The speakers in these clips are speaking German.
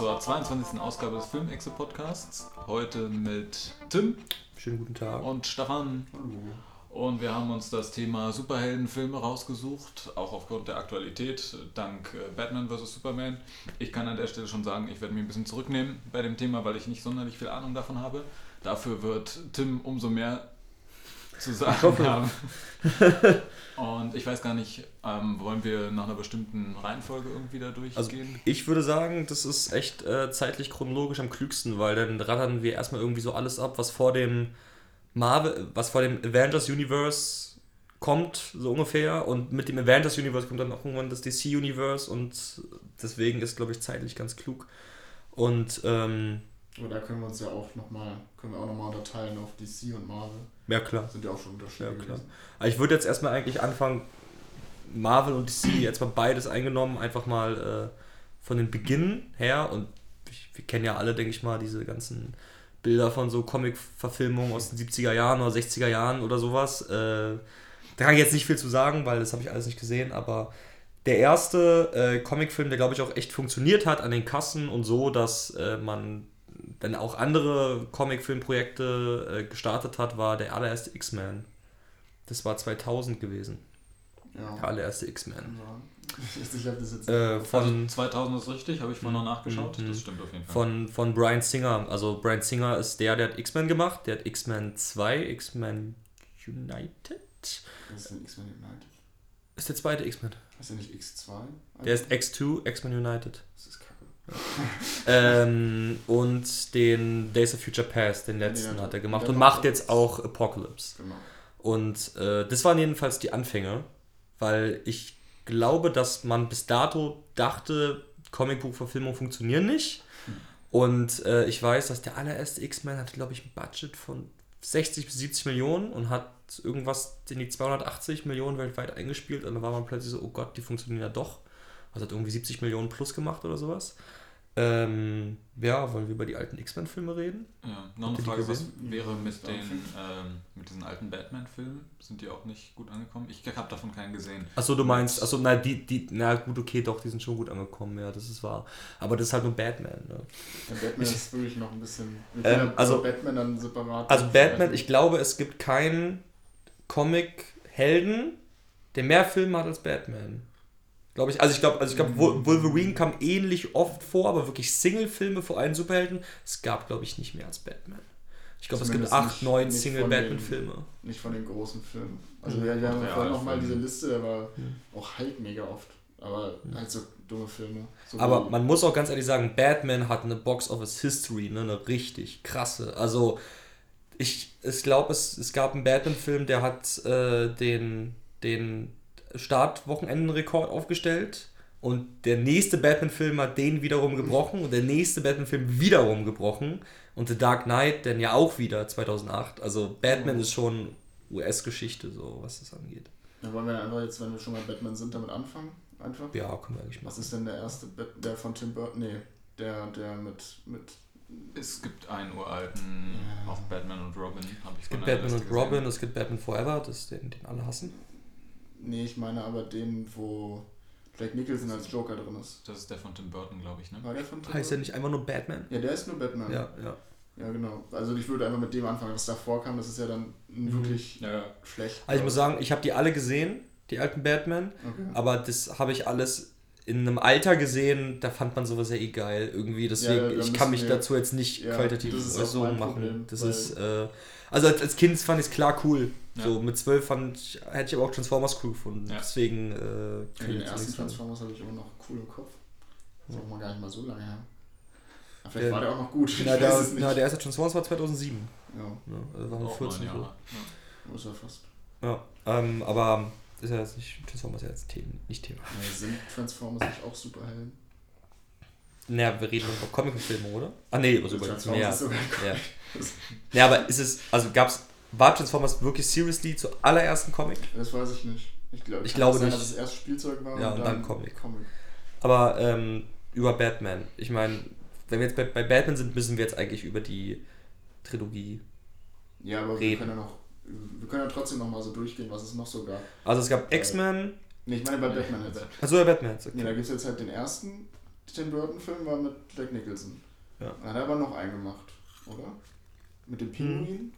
zur 22. Ausgabe des Filmexe Podcasts. Heute mit Tim. Schönen guten Tag. Und Stefan. Hallo. Und wir haben uns das Thema Superheldenfilme rausgesucht, auch aufgrund der Aktualität, dank äh, Batman vs. Superman. Ich kann an der Stelle schon sagen, ich werde mich ein bisschen zurücknehmen bei dem Thema, weil ich nicht sonderlich viel Ahnung davon habe. Dafür wird Tim umso mehr zu sagen haben. Und ich weiß gar nicht, ähm, wollen wir nach einer bestimmten Reihenfolge irgendwie da durchgehen? Also ich würde sagen, das ist echt äh, zeitlich chronologisch am klügsten, weil dann rattern wir erstmal irgendwie so alles ab, was vor dem Marvel, was vor dem Avengers Universe kommt, so ungefähr. Und mit dem Avengers Universe kommt dann auch irgendwann das DC Universe und deswegen ist, glaube ich, zeitlich ganz klug. Und ähm, da können wir uns ja auch nochmal, können wir auch nochmal unterteilen auf DC und Marvel. Ja, klar. Sind ja auch schon Unterschiede. Ja, klar. Aber ich würde jetzt erstmal eigentlich anfangen, Marvel und DC jetzt mal beides eingenommen, einfach mal äh, von den Beginn her und ich, wir kennen ja alle, denke ich mal, diese ganzen Bilder von so Comic-Verfilmungen aus den 70er Jahren oder 60er Jahren oder sowas. Äh, da kann ich jetzt nicht viel zu sagen, weil das habe ich alles nicht gesehen, aber der erste äh, Comicfilm, der glaube ich auch echt funktioniert hat an den Kassen und so, dass äh, man dann auch andere Comic-Filmprojekte äh, gestartet hat, war der allererste X-Men. Das war 2000 gewesen. Ja. Der allererste X-Men. Ich glaube, das jetzt. Äh, von also 2000 ist richtig, habe ich vorhin noch nachgeschaut. Mhm. Das stimmt auf jeden Fall. Von, von Brian Singer. Also, Brian Singer ist der, der hat X-Men gemacht. Der hat X-Men 2, X-Men United. Was ist denn X-Men United? Ist der zweite X-Men. Ist der nicht X2? Der ist X2, X-Men United. Das ist ähm, und den Days of Future Past, den letzten, ja, hat er gemacht und macht jetzt auch Apocalypse. Genau. Und äh, das waren jedenfalls die Anfänge, weil ich glaube, dass man bis dato dachte, Comicbuchverfilmungen funktionieren nicht. Und äh, ich weiß, dass der allererste X-Men hatte, glaube ich, ein Budget von 60 bis 70 Millionen und hat irgendwas in die 280 Millionen weltweit eingespielt. Und dann war man plötzlich so, oh Gott, die funktionieren ja doch. Also hat irgendwie 70 Millionen plus gemacht oder sowas. Ähm, ja, wollen wir über die alten X-Men-Filme reden? Ja, noch eine Frage, was wäre mit den ähm, mit diesen alten Batman-Filmen? Sind die auch nicht gut angekommen? Ich habe davon keinen gesehen. Achso, du meinst, achso, na, die, die, na gut, okay, doch, die sind schon gut angekommen, ja, das ist wahr. Aber das ist halt nur Batman, ne? Ja, Batman ich, ist wirklich noch ein bisschen. Ähm, also, Batman dann separat. Also, Batman, ich glaube, es gibt keinen Comic-Helden, der mehr Filme hat als Batman. Glaube ich. Also ich glaube, also ich glaube, Wolverine kam ähnlich oft vor, aber wirklich Single-Filme vor allen Superhelden. Es gab, glaube ich, nicht mehr als Batman. Ich glaube, es gibt acht, neun Single-Batman-Filme. Nicht von den großen Filmen. Also mhm. wir, wir haben ja, vorhin nochmal diese Liste, der war mhm. auch halt mega oft. Aber mhm. halt so dumme Filme. So aber man muss auch ganz ehrlich sagen, Batman hat eine Box-Office-History, ne, eine richtig krasse. Also ich, ich glaube, es, es gab einen Batman-Film, der hat äh, den, den Startwochenendenrekord aufgestellt. Und der nächste Batman-Film hat den wiederum gebrochen und der nächste Batman-Film wiederum gebrochen. Und The Dark Knight dann ja auch wieder 2008. Also Batman mhm. ist schon US-Geschichte, so was das angeht. Ja, wollen wir einfach jetzt, wenn wir schon mal Batman sind, damit anfangen? Einfach? Ja, können wir eigentlich machen. Was ist denn der erste, der von Tim Burton? Nee, der, der mit, mit es gibt einen uralten, ja. auch Batman und Robin, habe ich Es gibt Batman und Robin, es gibt Batman Forever, das ist den, den alle hassen. Nee, ich meine aber den, wo Jack Nicholson als Joker drin ist. Das ist der von Tim Burton, glaube ich, ne? War der von Tim Heißt der nicht einfach nur Batman? Ja, der ist nur Batman. Ja, ja. Ja, genau. Also ich würde einfach mit dem anfangen, was davor kam. Das ist ja dann mhm. wirklich ja. schlecht. Also ich muss sagen, ich habe die alle gesehen, die alten Batman. Okay. Aber das habe ich alles in einem Alter gesehen, da fand man sowas ja eh geil irgendwie. Deswegen, ja, ich kann mich dazu jetzt nicht ja, qualitativ so machen. Problem, das ist, äh, also als, als Kind fand ich es klar cool. Ja. So mit zwölf fand ich, hätte ich aber auch Transformers cool gefunden. Ja. Deswegen. Äh, ja, den ersten Transformers habe ich immer noch cool im Kopf. Das ist auch mal gar nicht mal so lange her. Aber vielleicht der, war der auch noch gut. Na, der, na, der erste Transformers war 2007. Ja. ja also waren wir 14 Jahre. Ja. Ist ja fast. Ja, ähm, aber ist ja jetzt nicht Transformers ja jetzt Thema, nicht Thema. Ja, sind Transformers nicht auch Superhelden? Naja, wir reden über Comicfilme, oder? Ah nee, also über Transformers. Ja. ja. ja, aber ist es, also gab es war Transformers wirklich seriously zur allerersten Comic? Das weiß ich nicht. Ich, glaub, ich glaube sein, nicht. dass das erste Spielzeug war ja, und, dann, dann Comic. Comic. Aber ähm, über Batman. Ich meine, wenn wir jetzt bei, bei Batman sind, müssen wir jetzt eigentlich über die Trilogie Ja, aber reden. wir können ja noch wir können ja trotzdem noch mal so durchgehen, was es noch so gab. Also es gab äh, X-Men. Nee, ich meine bei Batman jetzt. Achso, bei Batman jetzt. Okay. Nee, da gibt es jetzt halt den ersten, Tim Burton-Film war mit Jack Nicholson. Ja. Dann hat er aber noch einen gemacht, oder? Mit dem Pinguin.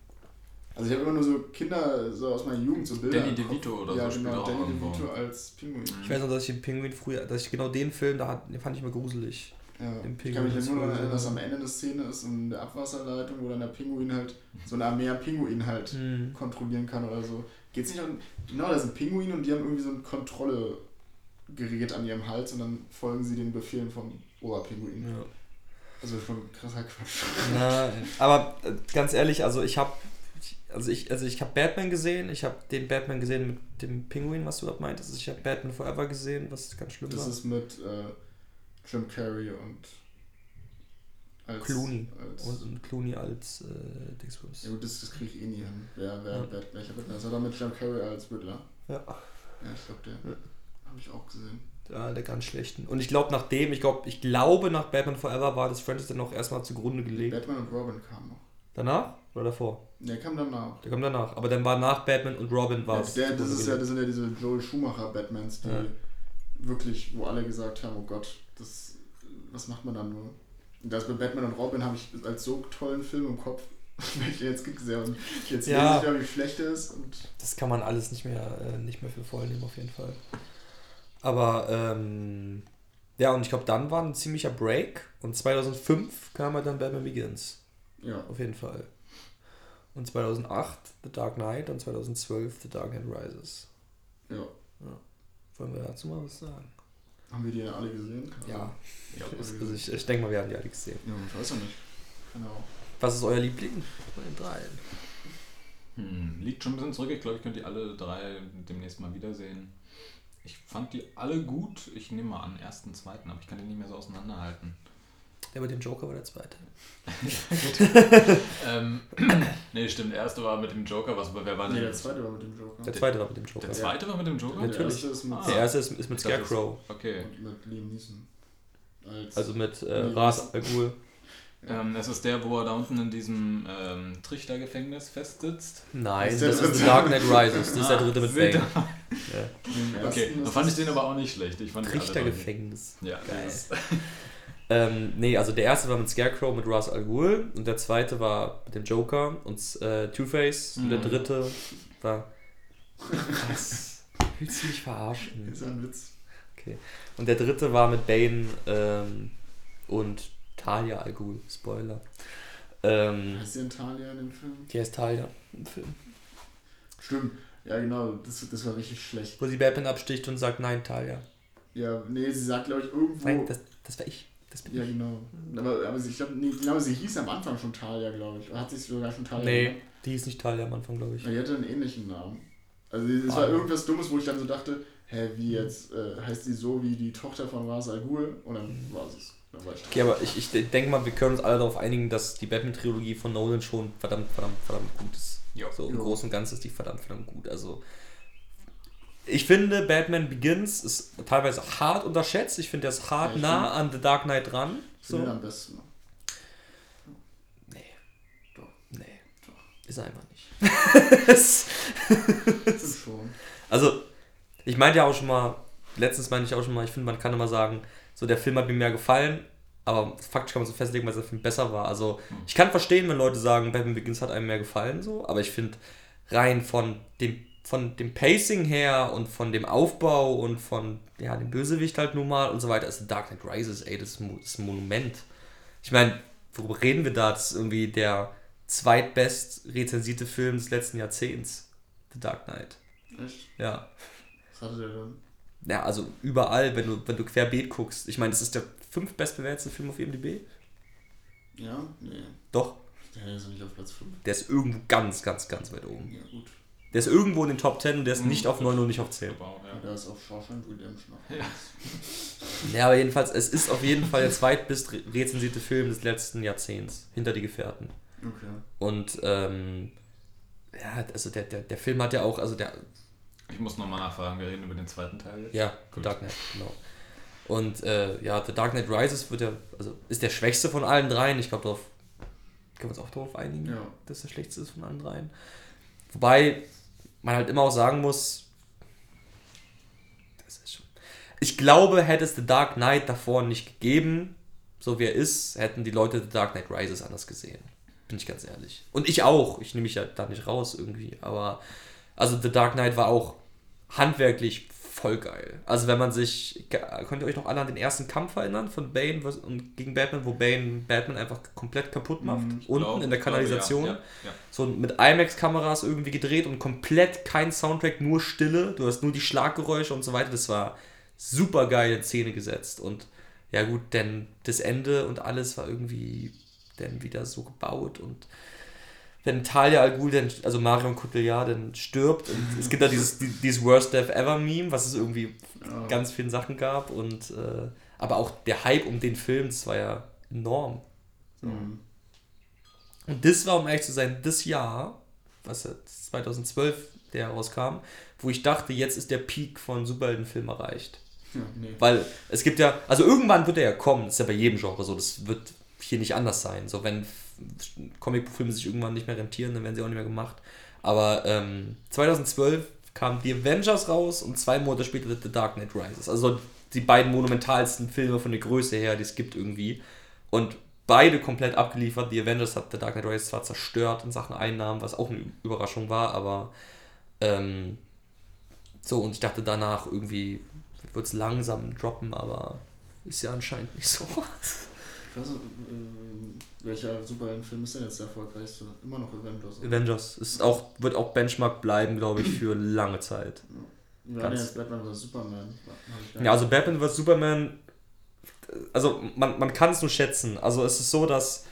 Also ich habe immer nur so Kinder so aus meiner Jugend so Bilder. Danny DeVito oder ja, so. Ja, genau, Danny DeVito als Pinguin. Ich weiß noch, dass ich den Pinguin früher, dass ich genau den Film, da hat, den fand ich immer gruselig. Ja, ich kann mich ja nur daran erinnern, dass am Ende eine Szene ist in der Abwasserleitung, wo dann der Pinguin halt, so eine Armee Pinguin halt mhm. kontrollieren kann oder so. Geht's nicht um, genau, da sind Pinguine und die haben irgendwie so ein Kontrollegerät an ihrem Hals und dann folgen sie den Befehlen vom Oberpinguin. Ja. Also schon krasser Quatsch. Na, aber äh, ganz ehrlich, also ich habe also ich, also ich habe Batman gesehen, ich habe den Batman gesehen mit dem Pinguin, was du gerade meintest. Ich habe Batman Forever gesehen, was ganz schlimm das war. Das ist mit äh, Jim Carrey und als, Clooney. Als und, und Clooney als äh, Dingsbums. Ja gut, das, das kriege ich eh nie hin. Wer, wer, ja. wer, welcher Batman ist? Oder mit Jim Carrey als Riddler? Ja. Ja, ich glaube, der ja. habe ich auch gesehen. Ja, der ganz schlechten. Und ich glaube, nachdem, ich glaube, ich glaube, nach Batman Forever war das Franchise dann auch erstmal zugrunde gelegt. Batman und Robin kamen noch. Danach oder davor? Der kam danach. Der kam danach. Aber dann war nach Batman und Robin war es. Ja, das, ist ja, das sind ja diese Joel Schumacher Batmans, die ja. wirklich, wo alle gesagt haben, oh Gott, das, was macht man dann nur? Und das bei Batman und Robin habe ich als so tollen Film im Kopf, welcher jetzt sehr und jetzt ja, nicht mehr, wie schlecht er ist. Und das kann man alles nicht mehr, äh, nicht mehr für voll nehmen, auf jeden Fall. Aber, ähm, ja, und ich glaube, dann war ein ziemlicher Break und 2005 kam halt dann Batman Begins. Ja. Auf jeden Fall. Und 2008 The Dark Knight und 2012 The Dark Knight Rises. Ja. ja. Wollen wir dazu mal was sagen? Haben wir die ja alle gesehen? Ja. ja also ich, ich denke mal, wir haben die alle gesehen. Ja, ich weiß ja nicht. Genau. Was ist euer Liebling bei den dreien? Hm, liegt schon ein bisschen zurück. Ich glaube, ich könnte die alle drei demnächst mal wiedersehen. Ich fand die alle gut. Ich nehme mal an, ersten, zweiten, aber ich kann die nicht mehr so auseinanderhalten. Der mit dem Joker war der zweite. ähm, nee, stimmt. Der erste war mit dem Joker. Was, wer war denn? Nee, der zweite war mit dem Joker. Der zweite war mit dem Joker. Der zweite war mit dem Joker? Natürlich. Der erste ist mit, ah. der erste ist, ist mit Scarecrow. Okay. Und mit Liam Neeson. Als also mit äh, Ras Al Ghul. Ähm, das ist der, wo er da unten in diesem ähm, Trichtergefängnis festsitzt. Nein, das, das ist The Dark Knight Rises. Das ist der dritte mit Bane. ja. Okay, da fand ich den aber auch nicht schlecht. Ich fand Trichtergefängnis. Ja. Geil. Ähm, nee, also der erste war mit Scarecrow mit Ra's al Ghul und der zweite war mit dem Joker und äh, Two-Face mhm. und der mhm. dritte war. Was? Willst du mich verarschen? Das ist ein Witz. Okay. Und der dritte war mit Bane ähm, und Talia al Ghul. Spoiler. Ähm, heißt die Talia in dem Film? Die heißt Talia im Film. Stimmt. Ja, genau. Das, das war richtig schlecht. Wo sie Batman absticht und sagt, nein, Talia. Ja, nee, sie sagt, glaube ich, irgendwo. Nein, das, das war ich. Das bin ja, genau. Aber, aber ich glaube, nee, genau, sie hieß am Anfang schon Talia, glaube ich. Oder hat sich sogar schon Talia Nee, genannt? die hieß nicht Talia am Anfang, glaube ich. Ja, die hatte einen ähnlichen Namen. Also es ah, war irgendwas Dummes, wo ich dann so dachte, hä, wie jetzt, äh, heißt die so wie die Tochter von Ra's al Ghul? Und dann mhm. war es. Okay, aber ich, ich denke mal, wir können uns alle darauf einigen, dass die Batman-Trilogie von Nolan schon verdammt, verdammt, verdammt gut ist. Jo. So im jo. Großen und Ganzen ist die verdammt, verdammt gut. Also ich finde, Batman Begins ist teilweise hart unterschätzt. Ich finde, der ist hart ja, nah an The Dark Knight dran. So. am besten. Nee. Doch. Nee. Doch. Ist er einfach nicht. das ist schon. Also, ich meinte ja auch schon mal, letztens meinte ich auch schon mal, ich finde, man kann immer sagen, so der Film hat mir mehr gefallen, aber faktisch kann man so festlegen, weil der Film besser war. Also, hm. ich kann verstehen, wenn Leute sagen, Batman Begins hat einem mehr gefallen, so, aber ich finde, rein von dem von dem Pacing her und von dem Aufbau und von ja, dem Bösewicht halt nun mal und so weiter ist The Dark Knight Rises, ey, das ist ein Monument. Ich meine, worüber reden wir da? Das ist irgendwie der zweitbest rezensierte Film des letzten Jahrzehnts. The Dark Knight. Echt? Ja. Was hatte der dann? Ja, also überall, wenn du, wenn du querbeet guckst. Ich meine, das ist der fünf bestbewertete Film auf IMDb. Ja? Nee. Doch. Der ist nicht auf Platz 5. Der ist irgendwo ganz, ganz, ganz weit oben. Ja, gut. Der ist irgendwo in den Top 10 und der ist mhm. nicht auf 9 und nicht auf 10. Ja, der ist auf Shawshank Redemption. Ja. ja, aber jedenfalls, es ist auf jeden Fall der zweitbest rezensierte Film des letzten Jahrzehnts. Hinter die Gefährten. Okay. Und, ähm, ja, also der, der, der Film hat ja auch, also der... Ich muss nochmal nachfragen, wir reden über den zweiten Teil jetzt. Ja, Gut. Dark Knight, genau. Und äh, ja, The Dark Knight Rises wird ja, also ist der schwächste von allen dreien. Ich glaube, darauf können wir uns auch darauf einigen, ja. dass der schlechteste ist von allen dreien. Wobei, man halt immer auch sagen muss, das ist schon. ich glaube, hätte es The Dark Knight davor nicht gegeben, so wie er ist, hätten die Leute The Dark Knight Rises anders gesehen. Bin ich ganz ehrlich. Und ich auch. Ich nehme mich ja da nicht raus irgendwie. Aber, also The Dark Knight war auch handwerklich voll geil. Also wenn man sich, könnt ihr euch noch alle an den ersten Kampf erinnern von Bane und gegen Batman, wo Bane Batman einfach komplett kaputt macht, mhm, unten glaub, in der Kanalisation. Glaube, ja. Ja, ja. So mit IMAX-Kameras irgendwie gedreht und komplett kein Soundtrack, nur Stille. Du hast nur die Schlaggeräusche und so weiter. Das war super geil in Szene gesetzt. Und ja gut, denn das Ende und alles war irgendwie dann wieder so gebaut und wenn Talia Al Ghul, dann, also Marion Cotillard, dann stirbt und es gibt da dieses, dieses Worst Death Ever Meme, was es irgendwie oh. ganz vielen Sachen gab und äh, aber auch der Hype um den Film, das war ja enorm. So. Mhm. Und das war, um ehrlich zu sein, das Jahr, was 2012 der rauskam, wo ich dachte, jetzt ist der Peak von Superheldenfilmen erreicht. Ja, nee. Weil es gibt ja, also irgendwann wird er ja kommen, das ist ja bei jedem Genre so, das wird hier nicht anders sein. So, wenn Comicfilme sich irgendwann nicht mehr rentieren, dann werden sie auch nicht mehr gemacht. Aber ähm, 2012 kam The Avengers raus und zwei Monate später The Dark Knight Rises. Also die beiden monumentalsten Filme von der Größe her, die es gibt irgendwie. Und beide komplett abgeliefert. The Avengers hat The Dark Knight Rises zwar zerstört in Sachen Einnahmen, was auch eine Überraschung war, aber ähm, so und ich dachte danach irgendwie wird es langsam droppen, aber ist ja anscheinend nicht so. Ich weiß nicht, äh, welcher Superheldenfilm ist denn jetzt der erfolgreichste? Immer noch Avengers. Oder? Avengers. Ist auch, wird auch Benchmark bleiben, glaube ich, für lange Zeit. Ja, ja jetzt Batman vs. Superman. Ja, also Batman vs. Superman, also man, man kann es nur schätzen. Also es ist so, dass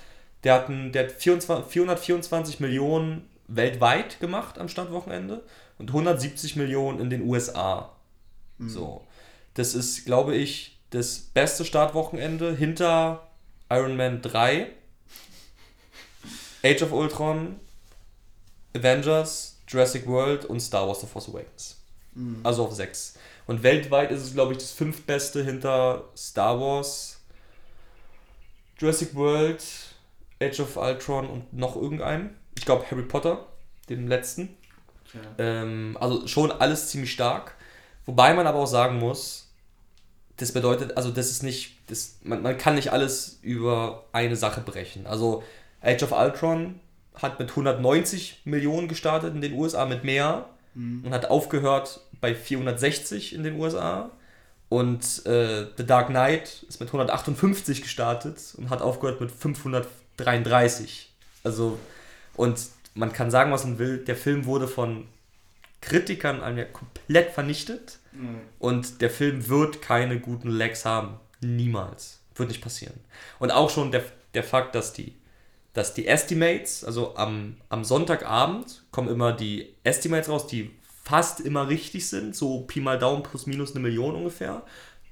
der hat, ein, der hat 24, 424 Millionen weltweit gemacht am Standwochenende und 170 Millionen in den USA. Mhm. So. Das ist, glaube ich, das beste Startwochenende hinter Iron Man 3, Age of Ultron, Avengers, Jurassic World und Star Wars The Force Awakens. Mhm. Also auf 6. Und weltweit ist es, glaube ich, das fünftbeste hinter Star Wars, Jurassic World, Age of Ultron und noch irgendeinem. Ich glaube Harry Potter, dem letzten. Okay. Ähm, also schon alles ziemlich stark. Wobei man aber auch sagen muss, das bedeutet, also das ist nicht, das, man, man kann nicht alles über eine Sache brechen. Also Age of Ultron hat mit 190 Millionen gestartet in den USA mit mehr mhm. und hat aufgehört bei 460 in den USA. Und äh, The Dark Knight ist mit 158 gestartet und hat aufgehört mit 533. Also, und man kann sagen, was man will, der Film wurde von Kritikern komplett vernichtet. Mhm. Und der Film wird keine guten Lags haben. Niemals. Wird nicht passieren. Und auch schon der, der Fakt, dass die, dass die Estimates, also am, am Sonntagabend kommen immer die Estimates raus, die fast immer richtig sind, so Pi mal Daumen plus minus eine Million ungefähr.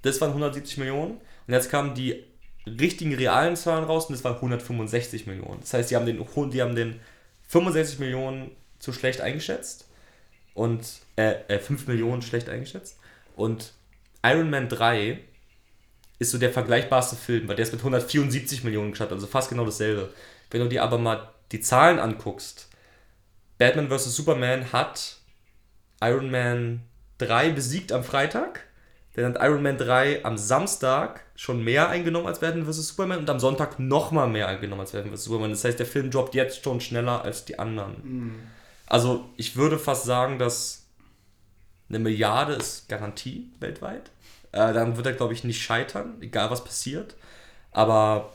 Das waren 170 Millionen. Und jetzt kamen die richtigen realen Zahlen raus und das waren 165 Millionen. Das heißt, die haben den, die haben den 65 Millionen zu schlecht eingeschätzt und äh, äh, 5 Millionen schlecht eingeschätzt. Und Iron Man 3 ist so der vergleichbarste Film, weil der ist mit 174 Millionen gestartet, also fast genau dasselbe. Wenn du dir aber mal die Zahlen anguckst, Batman vs. Superman hat Iron Man 3 besiegt am Freitag, dann hat Iron Man 3 am Samstag schon mehr eingenommen als Batman vs. Superman und am Sonntag nochmal mehr eingenommen als Batman vs. Superman. Das heißt, der Film droppt jetzt schon schneller als die anderen. Mhm. Also ich würde fast sagen, dass eine Milliarde ist Garantie weltweit. Äh, dann wird er, glaube ich, nicht scheitern, egal was passiert. Aber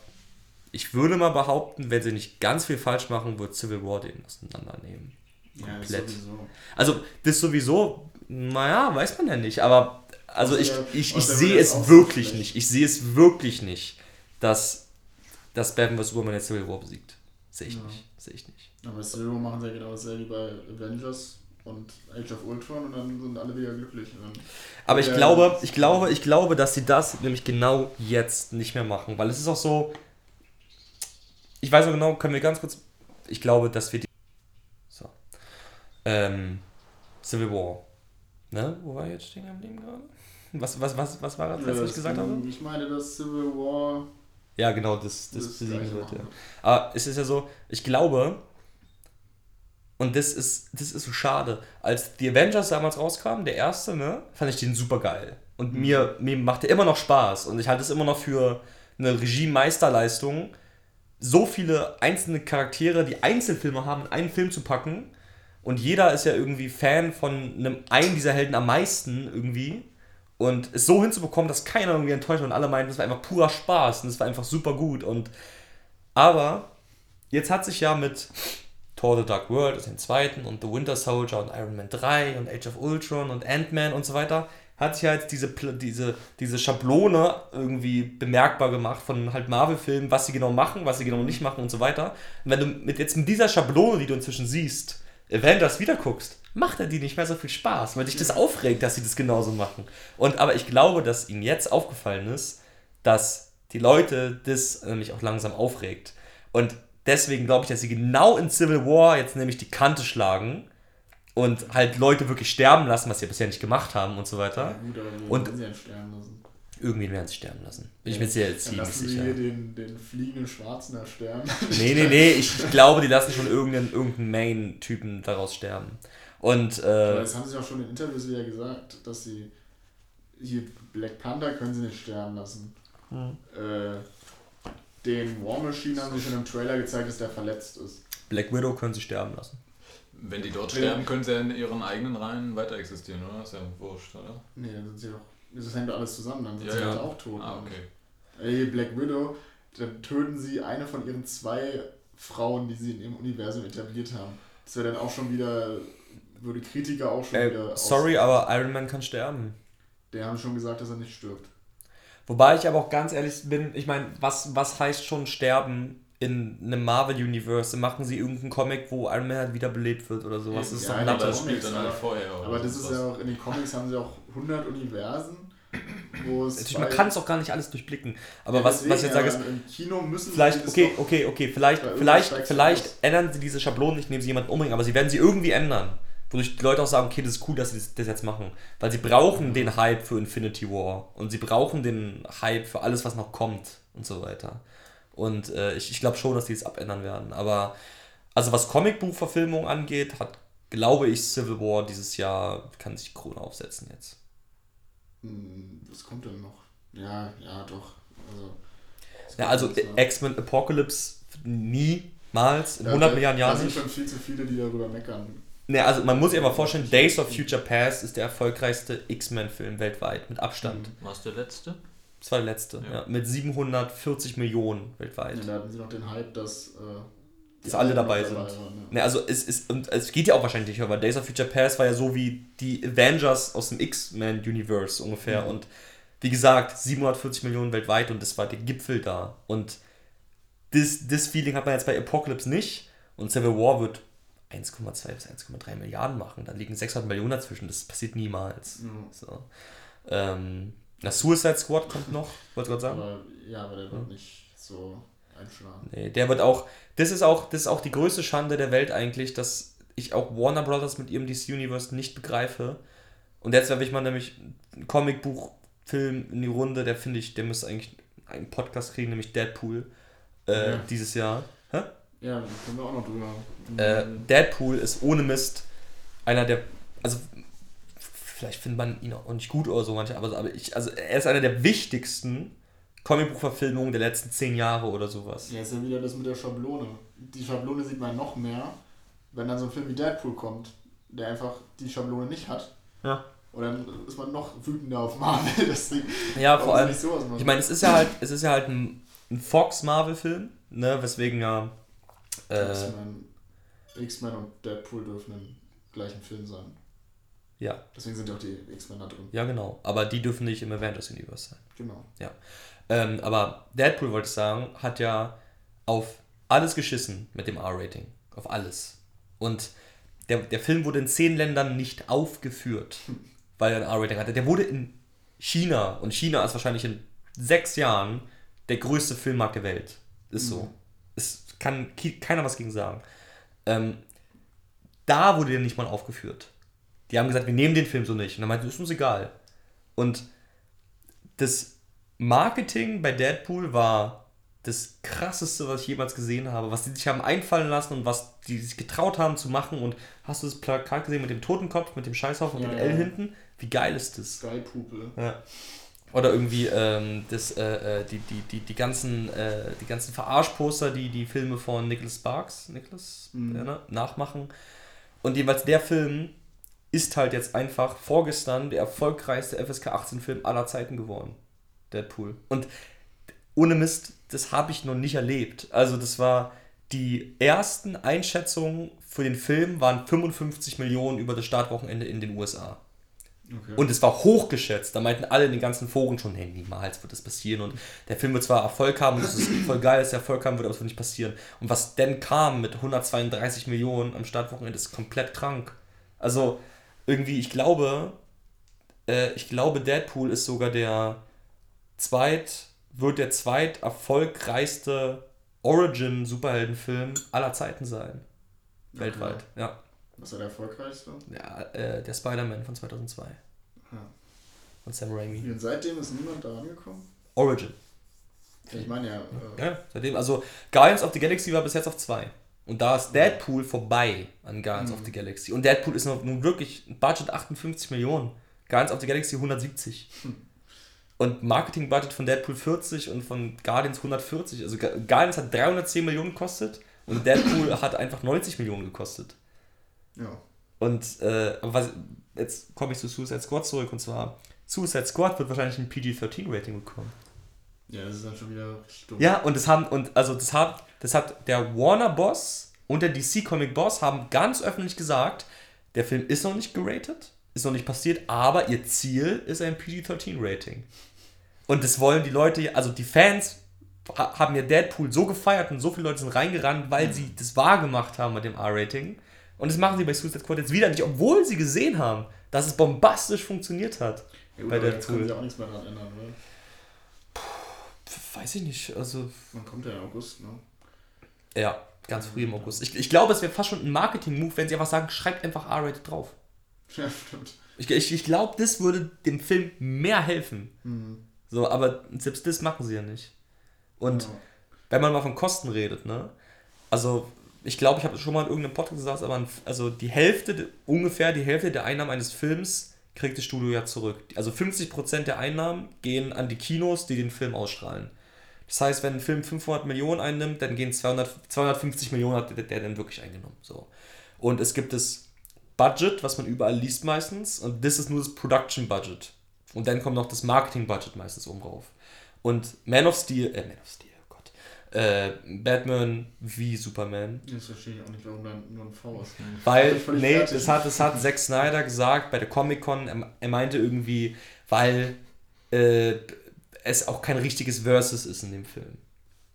ich würde mal behaupten, wenn sie nicht ganz viel falsch machen, wird Civil War den auseinandernehmen. Komplett. Ja, also das sowieso, naja, weiß man ja nicht. Aber also ich, ich, ich sehe es wirklich nicht. Ich sehe es wirklich nicht, dass, dass Batman vs. Superman jetzt Civil War besiegt. Sehe ich ja. nicht. Sehe ich nicht. Aber Civil War machen sie ja genau dasselbe wie bei Avengers und Age of Ultron und dann sind alle wieder glücklich. Aber ich glaube, ich glaube, ich glaube, dass sie das nämlich genau jetzt nicht mehr machen, weil es ist auch so. Ich weiß noch genau, können wir ganz kurz. Ich glaube, dass wir die. So. Ähm, Civil War. Ne? Wo war jetzt stehen geblieben gerade? Was, was, was, was war das, was ich gesagt habe? Ich meine, dass Civil War. Ja, genau, das, das, das besiegen wird. Ja. Aber es ist ja so, ich glaube, Und das ist, das ist so schade. Als The Avengers damals rauskam, der erste, ne, fand ich den super geil. Und mhm. mir, mir macht der immer noch Spaß. Und ich halte es immer noch für eine Regie-Meisterleistung, so viele einzelne Charaktere, die Einzelfilme haben, in einen Film zu packen. Und jeder ist ja irgendwie Fan von einem einen dieser Helden am meisten irgendwie. Und es so hinzubekommen, dass keiner irgendwie enttäuscht wird und alle meinen, das war einfach purer Spaß und das war einfach super gut. Und aber jetzt hat sich ja mit Thor The Dark World, also den zweiten, und The Winter Soldier und Iron Man 3 und Age of Ultron und Ant-Man und so weiter, hat sich jetzt diese, diese, diese Schablone irgendwie bemerkbar gemacht von halt Marvel-Filmen, was sie genau machen, was sie genau nicht machen und so weiter. Und wenn du mit jetzt mit dieser Schablone, die du inzwischen siehst, Avengers wieder guckst, macht er die nicht mehr so viel Spaß, weil dich das aufregt, dass sie das genauso machen. Und aber ich glaube, dass ihnen jetzt aufgefallen ist, dass die Leute das nämlich auch langsam aufregt. Und deswegen glaube ich, dass sie genau in Civil War jetzt nämlich die Kante schlagen und halt Leute wirklich sterben lassen, was sie bisher nicht gemacht haben und so weiter. Ja, gut, aber und sie halt sterben lassen. Irgendwie werden sie sterben lassen. Bin ja, ich mir sehr ziemlich sicher. Sie hier den, den fliegenden Schwarzen da sterben. nee, nee, nee, ich glaube, die lassen schon irgendeinen, irgendeinen Main-Typen daraus sterben. Und, äh, das haben sie auch schon in Interviews wieder gesagt, dass sie hier Black Panther können sie nicht sterben lassen. Hm. Äh, den War Machine haben sie schon im Trailer gezeigt, dass der verletzt ist. Black Widow können sie sterben lassen. Wenn die dort sterben, können sie ja in ihren eigenen Reihen weiter existieren, oder? Das ist ja wurscht, oder? Nee, dann sind sie doch. Das hängt doch alles zusammen, dann sind ja, sie ja. halt auch tot. Ah, okay. Ey, Black Widow, dann töten sie eine von ihren zwei Frauen, die sie in ihrem Universum etabliert haben. Das wäre dann auch schon wieder. Würde Kritiker auch schon äh, wieder. Sorry, aber Iron Man kann sterben. Der haben schon gesagt, dass er nicht stirbt. Wobei ich aber auch ganz ehrlich bin, ich meine, was, was heißt schon sterben? in einem Marvel-Universe machen sie irgendeinen Comic, wo Iron Man halt wiederbelebt wird oder sowas. Das ist ja, doch das spielt dann halt vorher. Aber das ist ja auch, in den Comics haben sie auch 100 Universen. Wo es Natürlich, man kann es auch gar nicht alles durchblicken. Aber ja, was, deswegen, was ich jetzt sage ist, im Kino müssen vielleicht, okay, okay, okay, vielleicht, vielleicht, vielleicht ändern sie diese Schablone nicht, indem sie jemanden umbringen, aber sie werden sie irgendwie ändern. Wodurch die Leute auch sagen, okay, das ist cool, dass sie das, das jetzt machen. Weil sie brauchen den Hype für Infinity War. Und sie brauchen den Hype für alles, was noch kommt und so weiter. Und äh, ich, ich glaube schon, dass die es abändern werden. Aber also was Comicbuchverfilmung angeht, hat, glaube ich, Civil War dieses Jahr, kann sich Krone aufsetzen jetzt. Hm, was kommt denn noch? Ja, ja, doch. Also, ja, also X-Men Apocalypse niemals in ja, 100 Milliarden Jahren. Da sind schon viel zu viele, die darüber meckern. Ne, also man muss sich aber vorstellen, Days of Future Past ist der erfolgreichste X-Men-Film weltweit, mit Abstand. Was der letzte? Das war der letzte, ja. ja. Mit 740 Millionen weltweit. Ja, da hatten sie noch den Hype, dass. Äh, dass alle dabei sind. Dabei waren, ja. ne, also es ist, und es geht ja auch wahrscheinlich nicht, weil Days of Future Past war ja so wie die Avengers aus dem X-Men-Universe ungefähr. Mhm. Und wie gesagt, 740 Millionen weltweit und das war der Gipfel da. Und das, das Feeling hat man jetzt bei Apocalypse nicht. Und Civil War wird 1,2 bis 1,3 Milliarden machen. Da liegen 600 Millionen dazwischen. Das passiert niemals. Mhm. So. Ähm, na, Suicide Squad kommt noch, wollte gerade sagen. Aber, ja, aber der wird ja. nicht so einschlagen. Nee, der wird auch, das ist auch, das ist auch die größte Schande der Welt eigentlich, dass ich auch Warner Brothers mit ihrem DC Universe nicht begreife. Und jetzt werfe ich mal nämlich ein Comicbuchfilm in die Runde, der finde ich, der müsste eigentlich einen Podcast kriegen, nämlich Deadpool äh, ja. dieses Jahr. Hä? Ja, können wir auch noch drüber. Äh, Deadpool ist ohne Mist einer der, also vielleicht findet man ihn auch nicht gut oder so manche, aber, aber ich, also er ist einer der wichtigsten Comicbuchverfilmungen der letzten zehn Jahre oder sowas. Ja, ist ja wieder das mit der Schablone. Die Schablone sieht man noch mehr, wenn dann so ein Film wie Deadpool kommt, der einfach die Schablone nicht hat. Ja. Und dann ist man noch wütender auf Marvel, die Ja, vor allem. Ich meine, es ist ja halt, es ist ja halt ein, ein Fox-Marvel-Film, ne, weswegen ja. Äh, X-Men und Deadpool dürfen im gleichen Film sein. Ja. Deswegen sind ja auch die X-Men da drin. Ja, genau. Aber die dürfen nicht im Avengers Universe sein. Genau. Ja. Ähm, aber Deadpool, wollte ich sagen, hat ja auf alles geschissen mit dem R-Rating. Auf alles. Und der, der Film wurde in zehn Ländern nicht aufgeführt, hm. weil er ein R-Rating hatte. Der wurde in China, und China ist wahrscheinlich in sechs Jahren der größte Filmmarkt der Welt. Ist so. Mhm. Kann keiner was gegen sagen. Ähm, da wurde der nicht mal aufgeführt. Die haben gesagt, wir nehmen den Film so nicht. Und dann meinte, ist uns egal. Und das Marketing bei Deadpool war das krasseste, was ich jemals gesehen habe, was die sich haben einfallen lassen und was die sich getraut haben zu machen. Und hast du das Plakat gesehen mit dem Totenkopf, mit dem Scheißhaufen und ja, dem L hinten? Wie geil ist das? Skypuppe. Ja. Oder irgendwie ähm, das, äh, äh, die, die, die, die ganzen, äh, die ganzen Verarschposter, die die Filme von Nicholas Sparks, Nicholas, mhm. ja, ne, nachmachen. Und jeweils der Film ist halt jetzt einfach vorgestern der erfolgreichste FSK 18 Film aller Zeiten geworden. Deadpool. Und ohne Mist, das habe ich noch nicht erlebt. Also das war die ersten Einschätzungen für den Film waren 55 Millionen über das Startwochenende in den USA. Okay. Und es war hochgeschätzt. Da meinten alle in den ganzen Foren schon, hey, niemals wird das passieren. Und der Film wird zwar Erfolg haben, und es ist voll geil, dass er Erfolg haben wird, aber es wird nicht passieren. Und was denn kam mit 132 Millionen am Startwochenende, ist komplett krank. Also irgendwie, ich glaube, äh, ich glaube, Deadpool ist sogar der zweit, wird der zweit erfolgreichste Origin-Superheldenfilm aller Zeiten sein. Okay. Weltweit, ja. Was war der erfolgreichste? Ja, äh, der Spider-Man von 2002. Ja. Von Sam Raimi. Und seitdem ist niemand da angekommen? Origin. Ich meine ja. Äh ja, seitdem, also Guardians of the Galaxy war bis jetzt auf 2. Und da ist Deadpool vorbei an Guardians mhm. of the Galaxy. Und Deadpool ist nun wirklich ein Budget 58 Millionen. Guardians of the Galaxy 170. Hm. Und Marketing-Budget von Deadpool 40 und von Guardians 140. Also Guardians hat 310 Millionen gekostet und Deadpool hat einfach 90 Millionen gekostet. Ja. Und äh, was, jetzt komme ich zu Suicide Squad zurück und zwar Suicide Squad wird wahrscheinlich ein PG-13-Rating bekommen. Ja, das ist dann schon wieder stumm. Ja, und das haben, und also das hat, das hat der Warner-Boss und der DC-Comic-Boss haben ganz öffentlich gesagt, der Film ist noch nicht geratet, ist noch nicht passiert, aber ihr Ziel ist ein PG-13-Rating. Und das wollen die Leute, also die Fans haben ja Deadpool so gefeiert und so viele Leute sind reingerannt, weil mhm. sie das wahr gemacht haben mit dem R-Rating. Und das machen sie bei Suicide Squad jetzt wieder nicht, obwohl sie gesehen haben, dass es bombastisch funktioniert hat. Ja, gut, bei der können sie auch nichts mehr daran ändern, oder? Puh, weiß ich nicht. Also. Man kommt ja im August, ne? Ja, ganz früh im August. Ich, ich glaube, es wäre fast schon ein Marketing-Move, wenn sie einfach sagen, schreibt einfach R-Rated drauf. Ja, stimmt. Ich, ich, ich glaube, das würde dem Film mehr helfen. Mhm. So, aber selbst das machen sie ja nicht. Und ja. wenn man mal von Kosten redet, ne? Also ich glaube, ich habe schon mal in irgendeinem Podcast gesagt, aber also die Hälfte, ungefähr die Hälfte der Einnahmen eines Films kriegt das Studio ja zurück. Also 50% der Einnahmen gehen an die Kinos, die den Film ausstrahlen. Das heißt, wenn ein Film 500 Millionen einnimmt, dann gehen 200, 250 Millionen hat der, der dann wirklich eingenommen. So. Und es gibt das Budget, was man überall liest meistens, und das ist nur das Production Budget. Und dann kommt noch das Marketing Budget meistens oben drauf. Und Man of Steel, äh, Man of Steel, äh, Batman wie Superman. Das verstehe ich auch nicht, warum dann nur ein V ist. Weil, nee, das hat, das hat Zack Snyder gesagt bei der Comic-Con. Er, er, meinte irgendwie, weil äh, es auch kein richtiges Versus ist in dem Film.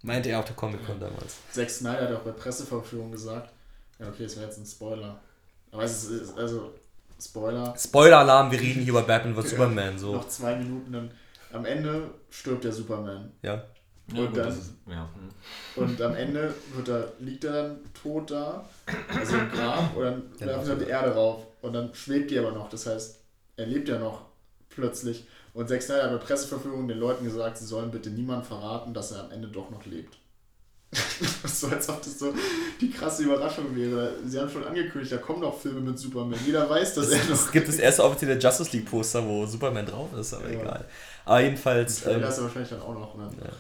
Meinte er auf der Comic-Con damals. Zack Snyder hat auch bei Presseverführung gesagt, ja, okay, das wäre jetzt ein Spoiler. Aber es ist, also, Spoiler. Spoiler-Alarm, wir reden hier über Batman vs. Superman. So. Noch zwei Minuten, dann am Ende stirbt der Superman. Ja. Ja, und, gut, dann, ist, ja. Und am Ende wird er, liegt er dann tot da, also im Grab, und dann ja, werfen sie die Erde rauf. Und dann schwebt die aber noch. Das heißt, er lebt ja noch plötzlich. Und Zack Snyder hat bei Presseverfügung den Leuten gesagt, sie sollen bitte niemand verraten, dass er am Ende doch noch lebt. so als ob das so die krasse Überraschung wäre. Sie haben schon angekündigt, da kommen noch Filme mit Superman. Jeder weiß, dass es er noch. Es gibt das erste offizielle Justice League Poster, wo Superman drauf ist, aber ja. egal. Aber jedenfalls. Ähm, das ist wahrscheinlich dann auch noch. Ne? Ja.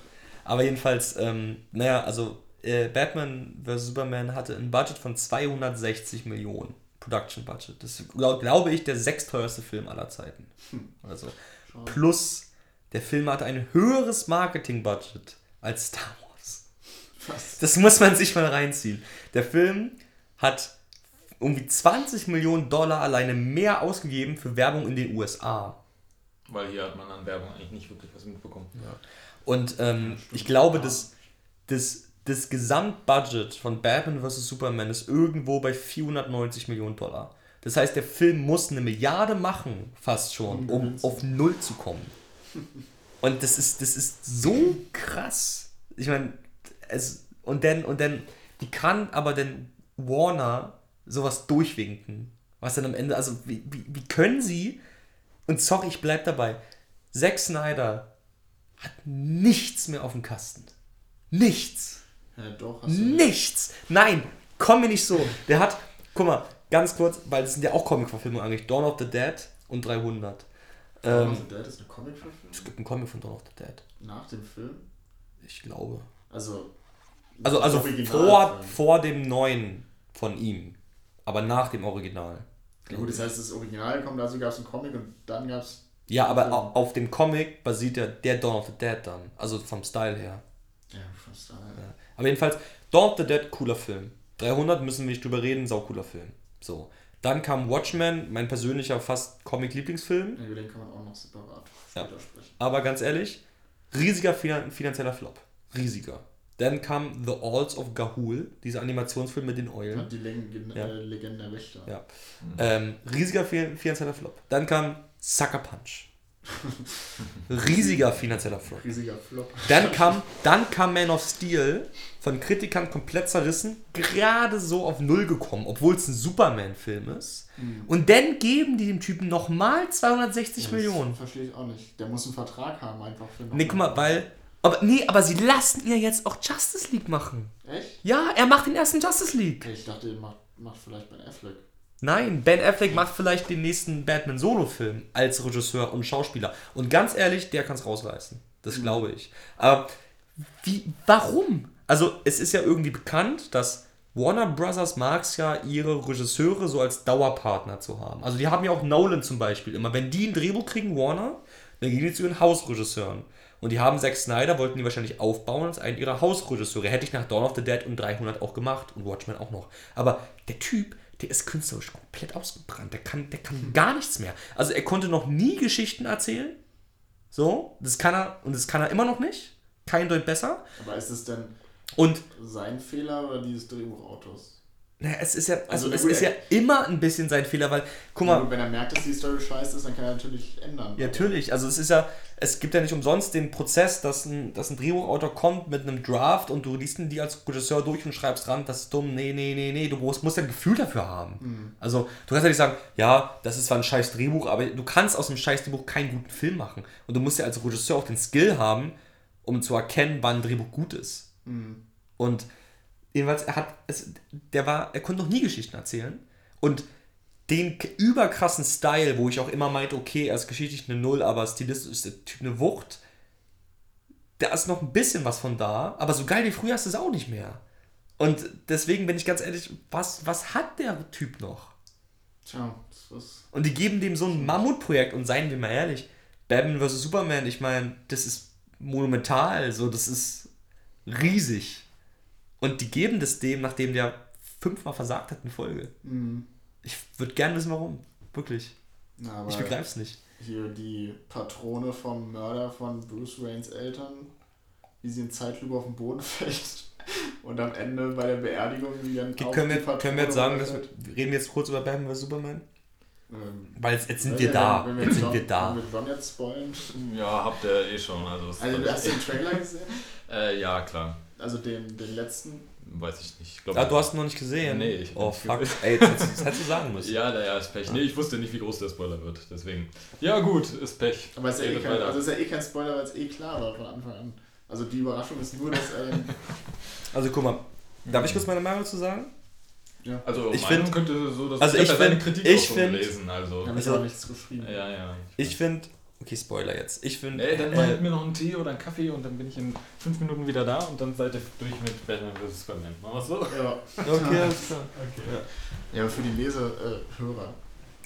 Aber jedenfalls, ähm, naja, also äh, Batman vs. Superman hatte ein Budget von 260 Millionen. Production Budget. Das ist, glaub, glaube ich, der sechsteuerste Film aller Zeiten. Hm. Also plus der Film hatte ein höheres Marketing-Budget als Star Wars. Was? Das muss man sich mal reinziehen. Der Film hat irgendwie 20 Millionen Dollar alleine mehr ausgegeben für Werbung in den USA. Weil hier hat man an Werbung eigentlich nicht wirklich was mitbekommen. Ja. Und ähm, ich glaube, das, das, das Gesamtbudget von Batman vs. Superman ist irgendwo bei 490 Millionen Dollar. Das heißt, der Film muss eine Milliarde machen, fast schon, um auf Null zu kommen. Und das ist, das ist so krass. Ich meine, es, und dann, und dann, wie kann aber denn Warner sowas durchwinken? Was dann am Ende, also wie, wie, wie können sie, und sorry, ich bleib dabei, Zack Snyder hat nichts mehr auf dem Kasten. Nichts. Ja, doch. Nichts. Nein, komm mir nicht so. Der hat, guck mal, ganz kurz, weil das sind ja auch Comic-Verfilmungen eigentlich. Dawn of the Dead und 300. Dawn Ähm, of the Dead ist eine Comic-Verfilmung? es gibt einen Comic von Dawn of the Dead. Nach dem Film? Ich glaube. Also. Also, also vor, vor dem neuen von ihm. Aber nach dem Original. Ja, gut, das heißt, das Original kommt, also gab es einen Comic und dann gab es. Ja, aber au- auf dem Comic basiert ja der Dawn of the Dead dann. Also vom Style her. Ja, vom Style. Ja. Aber jedenfalls, Dawn of the Dead, cooler Film. 300 müssen wir nicht drüber reden, saucooler Film. So. Dann kam Watchmen, mein persönlicher fast Comic-Lieblingsfilm. Ja, über den kann man auch noch separat Ja. sprechen. Aber ganz ehrlich, riesiger finan finanzieller Flop. Riesiger. Dann kam The Alls of Gahul, dieser Animationsfilm mit den Eulen. Und die Legende, Ja. äh, Legende der Wächter. Ja. Ähm, riesiger fi- finanzieller Flop. Dann kam Sucker Punch. Riesiger finanzieller Flop. Riesiger Flop. Dann kam, dann kam Man of Steel, von Kritikern komplett zerrissen, gerade so auf Null gekommen, obwohl es ein Superman-Film ist. Und dann geben die dem Typen nochmal 260 Das Millionen. Verstehe ich auch nicht. Der muss einen Vertrag haben, einfach für Nee, guck mal, weil. Aber, nee, aber sie lassen ihn ja jetzt auch Justice League machen. Echt? Ja, er macht den ersten Justice League. Ich dachte, ihr macht, macht vielleicht Ben Affleck. Nein, Ben Affleck macht vielleicht den nächsten Batman-Solo-Film als Regisseur und Schauspieler. Und ganz ehrlich, der kann es rausreißen. Das glaube ich. Aber wie, warum? Also, es ist ja irgendwie bekannt, dass Warner Brothers mag es ja, ihre Regisseure so als Dauerpartner zu haben. Also, die haben ja auch Nolan zum Beispiel immer. Wenn die ein Drehbuch kriegen, Warner, dann gehen die zu ihren Hausregisseuren. Und die haben Zack Snyder, wollten die wahrscheinlich aufbauen als einen ihrer Hausregisseure. Hätte ich nach Dawn of the Dead und 300 auch gemacht und Watchmen auch noch. Aber der Typ, der ist künstlerisch komplett ausgebrannt. Der kann, der kann gar nichts mehr. Also er konnte noch nie Geschichten erzählen. So, das kann er und das kann er immer noch nicht. Kein Deut besser. Aber ist es denn Und sein Fehler oder dieses Drehbuchautors? Naja, es ist ja, also, Also, es ist ja er- immer ein bisschen sein Fehler, weil, guck mal, wenn er merkt, dass die Story scheiße ist, dann kann er natürlich ändern. Ja, natürlich. Also es ist ja, es gibt ja nicht umsonst den Prozess, dass ein, dass ein Drehbuchautor kommt mit einem Draft und du liest ihn die als Regisseur durch und schreibst dran, das ist dumm, nee, nee, nee, nee, du musst, musst ja ein Gefühl dafür haben. Also du kannst ja nicht sagen, ja, das ist zwar ein scheiß Drehbuch, aber du kannst aus einem scheiß Drehbuch keinen guten Film machen. Und du musst ja als Regisseur auch den Skill haben, um zu erkennen, wann ein Drehbuch gut ist. Und jedenfalls, er hat, es, der war, er konnte noch nie Geschichten erzählen. Und den überkrassen Style, wo ich auch immer meinte, okay, er ist geschichtlich eine Null, aber stilistisch ist der Typ eine Wucht. Da ist noch ein bisschen was von da, aber so geil wie früher ist es auch nicht mehr. Und deswegen bin ich ganz ehrlich, was, was hat der Typ noch? Tja, das ist. Und die geben dem so ein Mammutprojekt und seien wir mal ehrlich, Batman vs. Superman, ich meine, das ist monumental, so, das ist riesig. Und die geben das dem, nachdem der fünfmal versagt hat in Folge. Mhm. Ich würde gerne wissen, warum. Wirklich. Na, aber Ich begreife es nicht. hier die Patrone vom Mörder von Bruce Waynes Eltern, wie sie in Zeitlupe auf den Boden fällt und am Ende bei der Beerdigung wie dann Okay, können, wir, können wir jetzt sagen, dass wir, reden wir jetzt kurz über Batman vs. Superman? Ähm, Weil jetzt, jetzt sind wir da. wenn Jetzt sind wir da. Wenn wir jetzt spoilen. Ja, habt ihr eh schon. Also, Also, hast du den Trailer gesehen? äh, ja, klar. Also den, den letzten. Weiß ich nicht. Ich glaub, Ah, du hast ihn noch nicht gesehen? Nee, ich Oh, nicht fuck. gesehen. Ey, das, das hättest du sagen müssen. Ja, naja, ist Pech. Nee, ich wusste nicht, wie groß der Spoiler wird. Deswegen. Ja, gut, ist Pech. Aber es ist, ja eh kein, also ist ja eh kein Spoiler, weil es eh klar war von Anfang an. Also die Überraschung ist nur, dass er den. Also guck mal, darf ich kurz meine Meinung dazu sagen? Ja, Also, Ich Meinung find- könnte so, dass also ich ja deine find- Kritik ich auch schon find- gelesen. Also. habe ich Also- auch nichts geschrieben. Ja, ja. Ich finde, okay, Spoiler jetzt. Ich finde, Ey, dann mach äh, ich mir noch einen Tee oder einen Kaffee und dann bin ich in fünf Minuten wieder da und dann seid ihr durch mit Batman vs. Superman. Machen wir so? Ja. okay, alles klar. ja, aber für die Leser, äh, Hörer.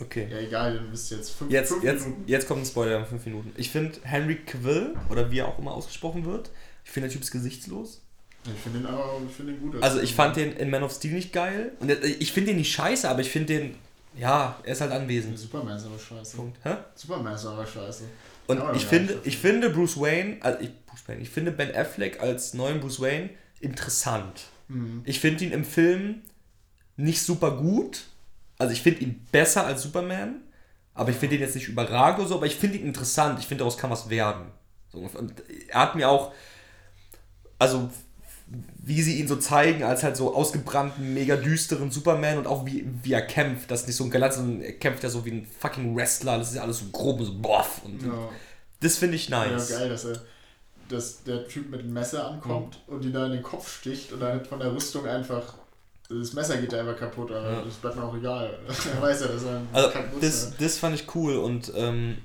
Okay. Ja, egal, du bist jetzt fünf, Jetzt, fünf jetzt, Minuten. jetzt kommt ein Spoiler in fünf Minuten. Ich finde Henry Cavill, oder wie er auch immer ausgesprochen wird, ich finde der Typ ist gesichtslos. Ich finde den aber ich finde den gut. Also ich fand den in Man of Steel nicht geil. Und ich finde den nicht scheiße, aber ich finde den, ja, er ist halt anwesend. Superman ist aber scheiße. Punkt. Hä? Superman ist aber scheiße. Und Ja, ich finde, ich- ich finde Bruce Wayne, also ich, Bruce Wayne, ich finde Ben Affleck als neuen Bruce Wayne interessant. Mhm. Ich finde ihn im Film nicht super gut. Also ich finde ihn besser als Superman, aber ich finde ihn jetzt nicht überragend oder so, aber ich finde ihn interessant. Ich finde, daraus kann was werden. So, und er hat mir auch, also wie sie ihn so zeigen, als halt so ausgebrannten, mega düsteren Superman und auch wie, wie er kämpft. Das ist nicht so ein Galant, sondern er kämpft ja so wie ein fucking Wrestler. Das ist ja alles so grob und so boff. Und Ja. das finde ich Ja, nice. geil, dass er. dass der Typ mit dem Messer ankommt mhm. und die da in den Kopf sticht und dann von der Rüstung einfach das Messer geht da einfach kaputt, aber ja. das bleibt mir auch egal. er weiß ja, dass er also, das, das fand ich cool und ähm,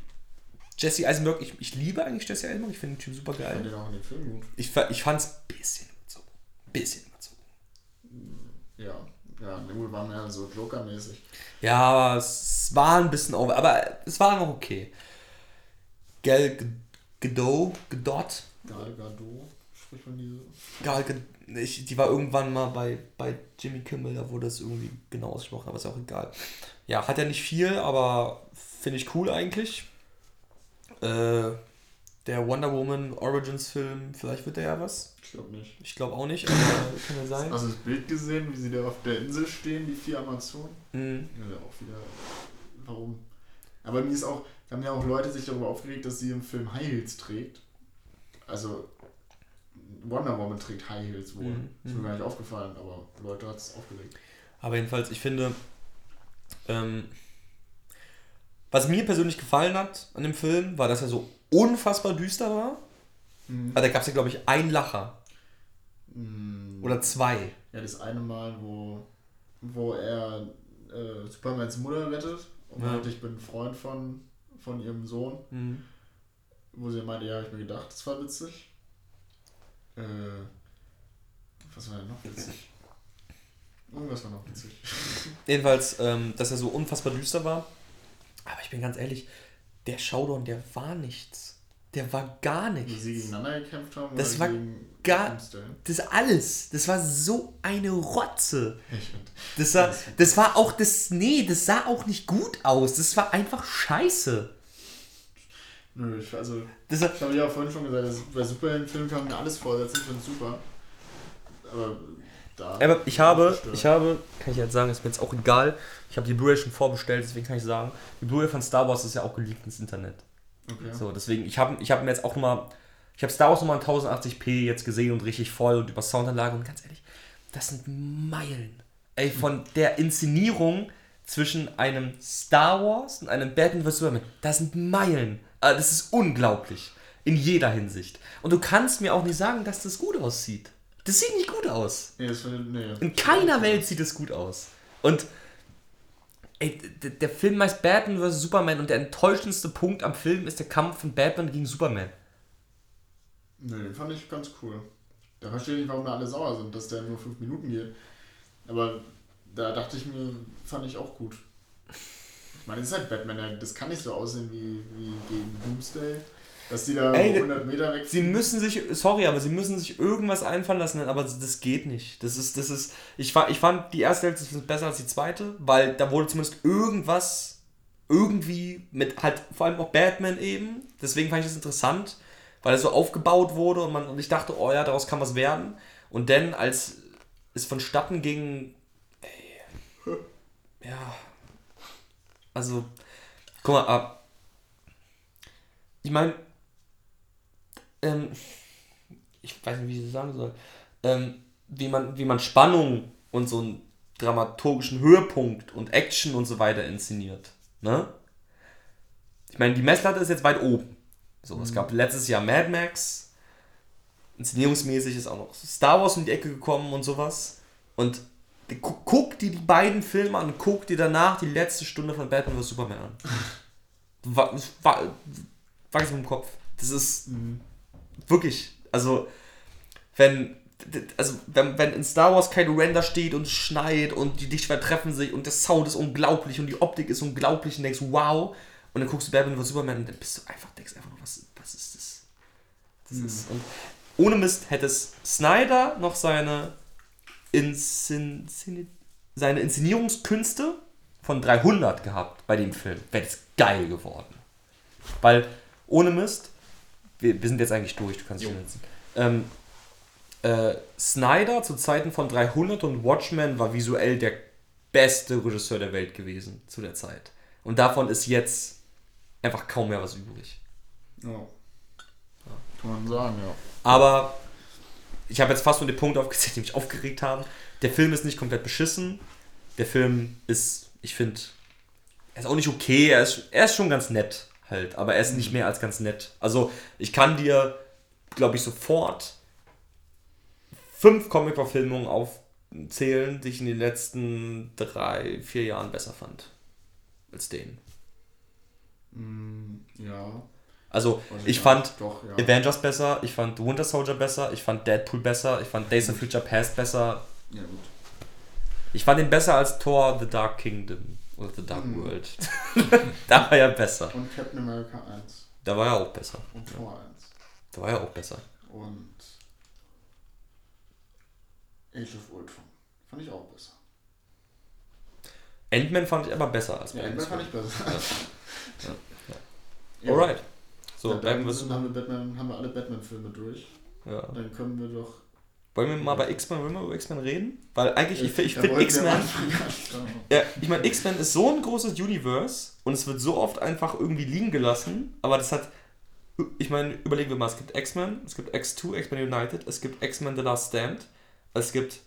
Jesse Eisenberg, ich, ich liebe eigentlich Jesse Eisenberg, ich finde den Typ super geil. Ich fand den auch in den Film gut. Ich, ich fand es ein bisschen. Bisschen überzogen. Ja, ja, gut, war mehr so Joker-mäßig. Ja, es war ein bisschen over, aber es war noch okay. Gal Gadot, Gadot. Gal Gadot, spricht man diese? Gal Gadot, die war irgendwann mal bei, bei Jimmy Kimmel, da wurde es irgendwie genau ausgesprochen, aber ist auch egal. Ja, hat ja nicht viel, aber finde ich cool eigentlich. Äh, der Wonder Woman Origins Film, vielleicht wird der ja was. Ich glaube nicht. Ich glaube auch nicht, aber kann ja sein. Hast du das Bild gesehen, wie sie da auf der Insel stehen, die vier Amazonen? Mhm. Ja, auch wieder. Warum? Aber mir ist auch, da haben ja auch Leute sich darüber aufgeregt, dass sie im Film High Heels trägt. Also Wonder Woman trägt High Heels wohl. Mhm. Ist mir mhm. gar nicht aufgefallen, aber Leute hat es aufgeregt. Aber jedenfalls, ich finde, ähm, was mir persönlich gefallen hat an dem Film, war, dass er so unfassbar düster war. Mhm. Also da gab es ja, glaube ich, ein Lacher. Mhm. Oder zwei. Ja, das eine Mal, wo, wo er äh, Supermans Mutter rettet und ja. ich bin ein Freund von, von ihrem Sohn. Mhm. Wo sie meinte, ja, habe ich mir gedacht, das war witzig. Äh, was war denn noch witzig? Irgendwas war noch witzig. Jedenfalls, ähm, dass er so unfassbar düster war. Aber ich bin ganz ehrlich, der Showdown, der war nichts. Der war gar nichts. Wie sie gegeneinander gekämpft haben? Das war gar. Das alles. Das war so eine Rotze. Das war, das war auch das. Nee, das sah auch nicht gut aus. Das war einfach scheiße. Nö, ich, also. Das ich habe ja vorhin schon gesagt, dass bei Superheldenfilmen kann man alles vorsetzen, ich finde super. Aber da. Aber ich habe, ich habe, kann ich jetzt sagen, ist mir jetzt auch egal. Ich habe die Blu-ray schon vorbestellt, deswegen kann ich sagen, die Blu-ray von Star Wars ist ja auch geleakt ins Internet. Okay. So, deswegen, ich habe ich hab mir jetzt auch nochmal, ich habe Star Wars nochmal in 1080p jetzt gesehen und richtig voll und über Soundanlage und ganz ehrlich, das sind Meilen. Ey, von der Inszenierung zwischen einem Star Wars und einem Batman vs. Superman, das sind Meilen. Ah, das ist unglaublich. In jeder Hinsicht. Und du kannst mir auch nicht sagen, dass das gut aussieht. Das sieht nicht gut aus. Nee, das nee. In keiner Welt sieht es gut aus. Und ey, der Film heißt Batman vs. Superman und der enttäuschendste Punkt am Film ist der Kampf von Batman gegen Superman. Nee, den fand ich ganz cool. Da verstehe ich nicht, warum da alle sauer sind, dass der nur fünf Minuten geht. Aber da dachte ich mir, fand ich auch gut. Ich meine, das ist halt Batman, das kann nicht so aussehen wie, wie gegen Doomsday. Dass die da Ey, 100 Meter weg Sie müssen sich, sorry, aber sie müssen sich irgendwas einfallen lassen, aber das geht nicht. Das ist, das ist, ich, ich fand die erste Hälfte besser als die zweite, weil da wurde zumindest irgendwas, irgendwie mit halt vor allem auch Batman eben. Deswegen fand ich das interessant, weil er so aufgebaut wurde und, man, und ich dachte, oh ja, daraus kann was werden. Und dann, als es vonstatten ging, ey, ja, also, guck mal, ab. Ich meine, ähm, ich weiß nicht, wie ich das sagen soll, ähm, wie, man, wie man Spannung und so einen dramaturgischen Höhepunkt und Action und so weiter inszeniert. Ne? Ich meine, die Messlatte ist jetzt weit oben. So, mhm. es gab letztes Jahr Mad Max. Inszenierungsmäßig ist auch noch Star Wars um die Ecke gekommen und sowas. Und guck dir die beiden Filme an guck dir danach die letzte Stunde von Batman vs. Superman an. Wachs mit dem Kopf. Das ist. Mhm wirklich, also wenn also wenn, wenn in Star Wars Kylo Ren da steht und es schneit und die Lichter treffen sich und der Sound ist unglaublich und die Optik ist unglaublich und denkst, wow, und dann guckst du Batman vs. Superman und dann bist du einfach, denkst einfach nur, was, was ist das? das mhm. ist, und ohne Mist hätte es Snyder noch seine, Inszen seine Inszenierungskünste von 300 gehabt bei dem Film, wäre es geil geworden. Weil, ohne Mist, wir, wir sind jetzt eigentlich durch, du kannst dich setzen. Ähm, äh, Snyder zu Zeiten von 300 und Watchmen war visuell der beste Regisseur der Welt gewesen zu der Zeit. Und davon ist jetzt einfach kaum mehr was übrig. Ja. ja. Kann man sagen, ja. Aber ich habe jetzt fast nur den Punkt aufgezählt, die mich aufgeregt haben. Der Film ist nicht komplett beschissen. Der Film ist, ich finde, er ist auch nicht okay, er ist, er ist schon ganz nett halt, aber er ist nicht mehr als ganz nett. Also ich kann dir glaube ich, sofort fünf Comic-Verfilmungen aufzählen, die ich in den letzten drei, vier Jahren besser fand. Als den. Mm, ja. Also, ich fand doch, ja. Avengers besser, ich fand Winter Soldier besser, ich fand Deadpool besser, ich fand Days of Future Past besser. Ja, gut. Ich fand ihn besser als Thor The Dark Kingdom oder The Dark mhm. World. da war er besser. Und Captain America 1. Da war er auch besser. Und Thor 1. Da war er auch besser. Und Age of Ultron. Fand ich auch besser. Ant-Man fand ich aber besser als ja, Ant-Man fand ich besser. ja. Ja. Alright. So, ja, dann müssen, haben, wir Batman, haben wir alle Batman-Filme durch. Ja. Dann können wir doch. Wollen wir mal bei X-Men, wollen wir über X-Men reden? Weil eigentlich, ich, ich finde X-Men. Ja, ich meine, X-Men ist so ein großes Universe und es wird so oft einfach irgendwie liegen gelassen, aber das hat. Ich meine, überlegen wir mal, es gibt X-Men, es gibt X2, X-Men United, es gibt X-Men The Last Stand, es gibt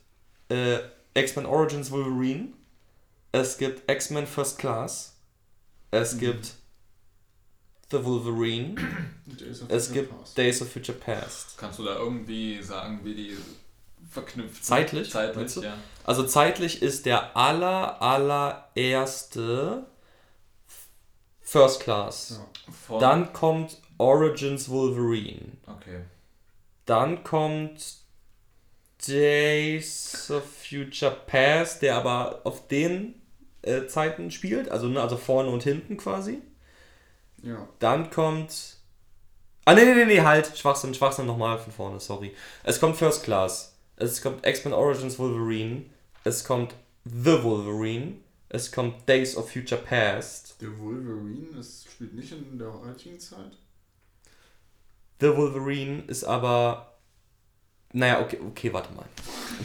äh, X-Men Origins Wolverine, es gibt X-Men First Class, es mhm. gibt The Wolverine. es gibt Past. Days of Future Past. Kannst du da irgendwie sagen, wie die verknüpft Zeitlich? Zeitlich, ja. Also zeitlich ist der aller, allererste First Class. Ja. Dann kommt Origins Wolverine. Okay. Dann kommt Days of Future Past, der aber auf den äh, Zeiten spielt, also, ne, also vorne und hinten quasi. Ja. Dann kommt. Ah, nee, nee, nee, nee, halt. Schwachsinn, Schwachsinn nochmal von vorne, sorry. Es kommt First Class. Es kommt X-Men Origins Wolverine. Es kommt The Wolverine. Es kommt Days of Future Past. The Wolverine das spielt nicht in der heutigen Zeit? The Wolverine ist aber naja, okay, okay, warte mal.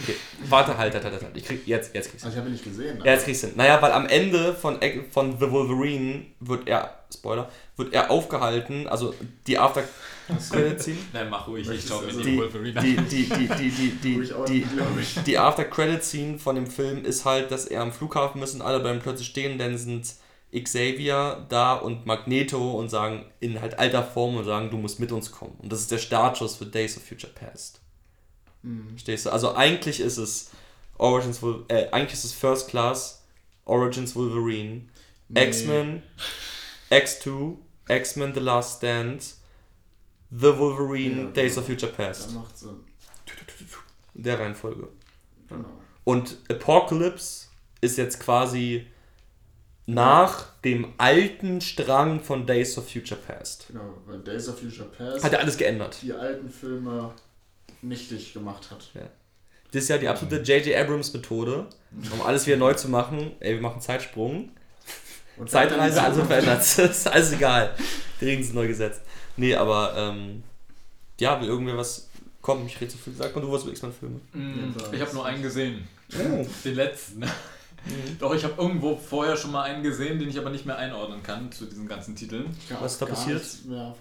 Okay, warte, halt, halt, halt, halt. Ich krieg, jetzt, jetzt kriegst du. Also ich habe ihn nicht gesehen. Ja, jetzt kriegst du. Naja, weil am Ende von, von The Wolverine wird er, Spoiler, wird er aufgehalten, also die After Credit Scene. Nein, mach ruhig, ich mir also die Wolverine. Die, die, die, die, die, die, die, die After Credit Scene von dem Film ist halt, dass er am Flughafen müssen, alle bleiben plötzlich stehen, denn sind Xavier da und Magneto und sagen in halt alter Form und sagen, du musst mit uns kommen. Und das ist der Startschuss für Days of Future Past. Mhm. Stehst du? Also eigentlich ist es Origins, äh, eigentlich ist es First Class, Origins Wolverine, nee. X-Men, X2, X-Men The Last Stand, The Wolverine, ja, Days of Future Past. Das macht Sinn. In der Reihenfolge. Genau. Und Apocalypse ist jetzt quasi nach dem alten Strang von Days of Future Past. Genau, weil Days of Future Past hat ja alles geändert. Die alten Filme nichtig gemacht hat. Ja. Das ist ja die absolute J.J. Abrams Methode, um alles wieder neu zu machen. Ey, wir machen Zeitsprung. Und Zeitreise, alles wird verändert. ist alles egal. Die Regeln sind neu gesetzt. Nee, aber ähm, ja, will irgendwer was kommen? Ich rede zu viel. Sag mal du was über X-Men-Filme. Mm, ich habe nur einen gesehen. Oh. Den letzten. Mhm. Doch, ich habe irgendwo vorher schon mal einen gesehen, den ich aber nicht mehr einordnen kann zu diesen ganzen Titeln. was ist da passiert? ja,